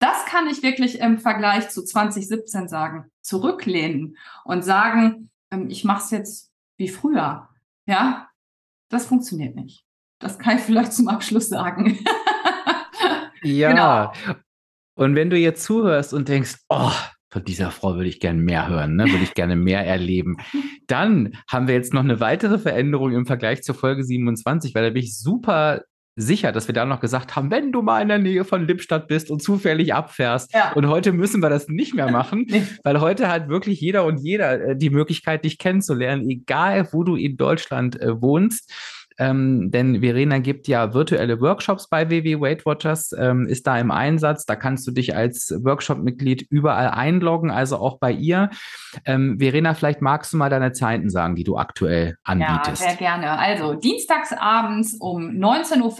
das kann ich wirklich im Vergleich zu 2017 sagen. Zurücklehnen und sagen, ähm, ich mache es jetzt wie früher. Ja, das funktioniert nicht. Das kann ich vielleicht zum Abschluss sagen. [LAUGHS] ja. Genau. Und wenn du jetzt zuhörst und denkst, oh, von dieser Frau würde ich gerne mehr hören, ne? würde ich gerne mehr erleben. [LAUGHS] Dann haben wir jetzt noch eine weitere Veränderung im Vergleich zur Folge 27, weil da bin ich super sicher, dass wir da noch gesagt haben, wenn du mal in der Nähe von Lippstadt bist und zufällig abfährst. Ja. Und heute müssen wir das nicht mehr [LAUGHS] machen, nee. weil heute hat wirklich jeder und jeder äh, die Möglichkeit, dich kennenzulernen, egal wo du in Deutschland äh, wohnst. Ähm, denn Verena gibt ja virtuelle Workshops bei WW Weight Watchers, ähm, ist da im Einsatz. Da kannst du dich als Workshop-Mitglied überall einloggen, also auch bei ihr. Ähm, Verena, vielleicht magst du mal deine Zeiten sagen, die du aktuell anbietest. Ja, sehr gerne. Also dienstags abends um 19.15 Uhr,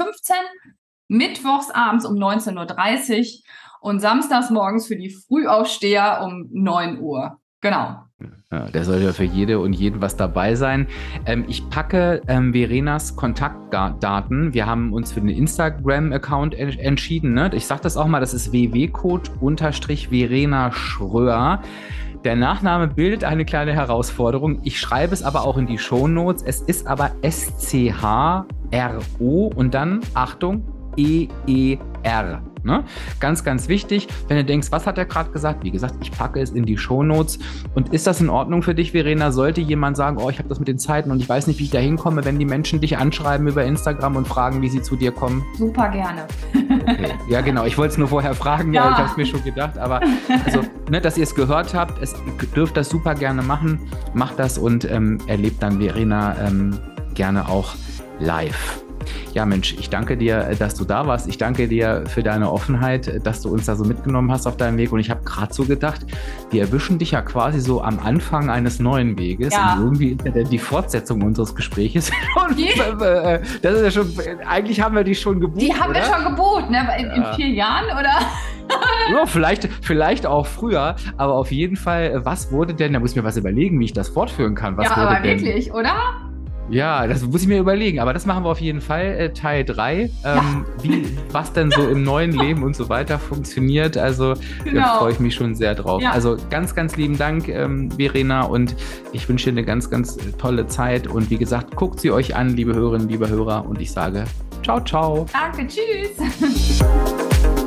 mittwochs abends um 19.30 Uhr und samstags morgens für die Frühaufsteher um 9 Uhr. Genau. Ja, der soll ja für jede und jeden was dabei sein. Ähm, ich packe ähm, Verenas Kontaktdaten. Wir haben uns für den Instagram-Account en entschieden. Ne? Ich sage das auch mal, das ist www-code-verena Schröer. Der Nachname bildet eine kleine Herausforderung. Ich schreibe es aber auch in die Show Notes. Es ist aber S-C-H-R-O und dann, Achtung, E-E-R. Ne? Ganz, ganz wichtig, wenn du denkst, was hat er gerade gesagt? Wie gesagt, ich packe es in die Shownotes. Und ist das in Ordnung für dich, Verena? Sollte jemand sagen, oh, ich habe das mit den Zeiten und ich weiß nicht, wie ich da hinkomme, wenn die Menschen dich anschreiben über Instagram und fragen, wie sie zu dir kommen? Super gerne. Okay. Ja, genau. Ich wollte es nur vorher fragen, ja, ja ich habe es mir schon gedacht. Aber also, ne, dass ihr es gehört habt, es dürft das super gerne machen. Macht das und ähm, erlebt dann Verena ähm, gerne auch live. Ja, Mensch, ich danke dir, äh, dass du da warst. Ich danke dir für deine Offenheit, äh, dass du uns da so mitgenommen hast auf deinem Weg. Und ich habe gerade so gedacht, wir erwischen dich ja quasi so am Anfang eines neuen Weges. Ja. Und irgendwie ist ja die Fortsetzung unseres Gesprächs schon. [LAUGHS] Äh, das ist ja schon, eigentlich haben wir die schon gebucht. Die haben oder? wir schon gebucht, ne? In, in vier Jahren, oder? [LAUGHS] ja, vielleicht, vielleicht auch früher, aber auf jeden Fall, was wurde denn, da muss ich mir was überlegen, wie ich das fortführen kann. Was ja, wurde aber denn, wirklich, oder? Ja, das muss ich mir überlegen, aber das machen wir auf jeden Fall. Äh, Teil 3, ähm, ja. wie, was denn so im neuen Leben und so weiter funktioniert. Also genau. da freue ich mich schon sehr drauf. Ja. Also ganz, ganz lieben Dank, ähm, Verena, und ich wünsche dir eine ganz, ganz tolle Zeit. Und wie gesagt, guckt sie euch an, liebe Hörerinnen, liebe Hörer, und ich sage ciao, ciao. Danke, tschüss. [LAUGHS]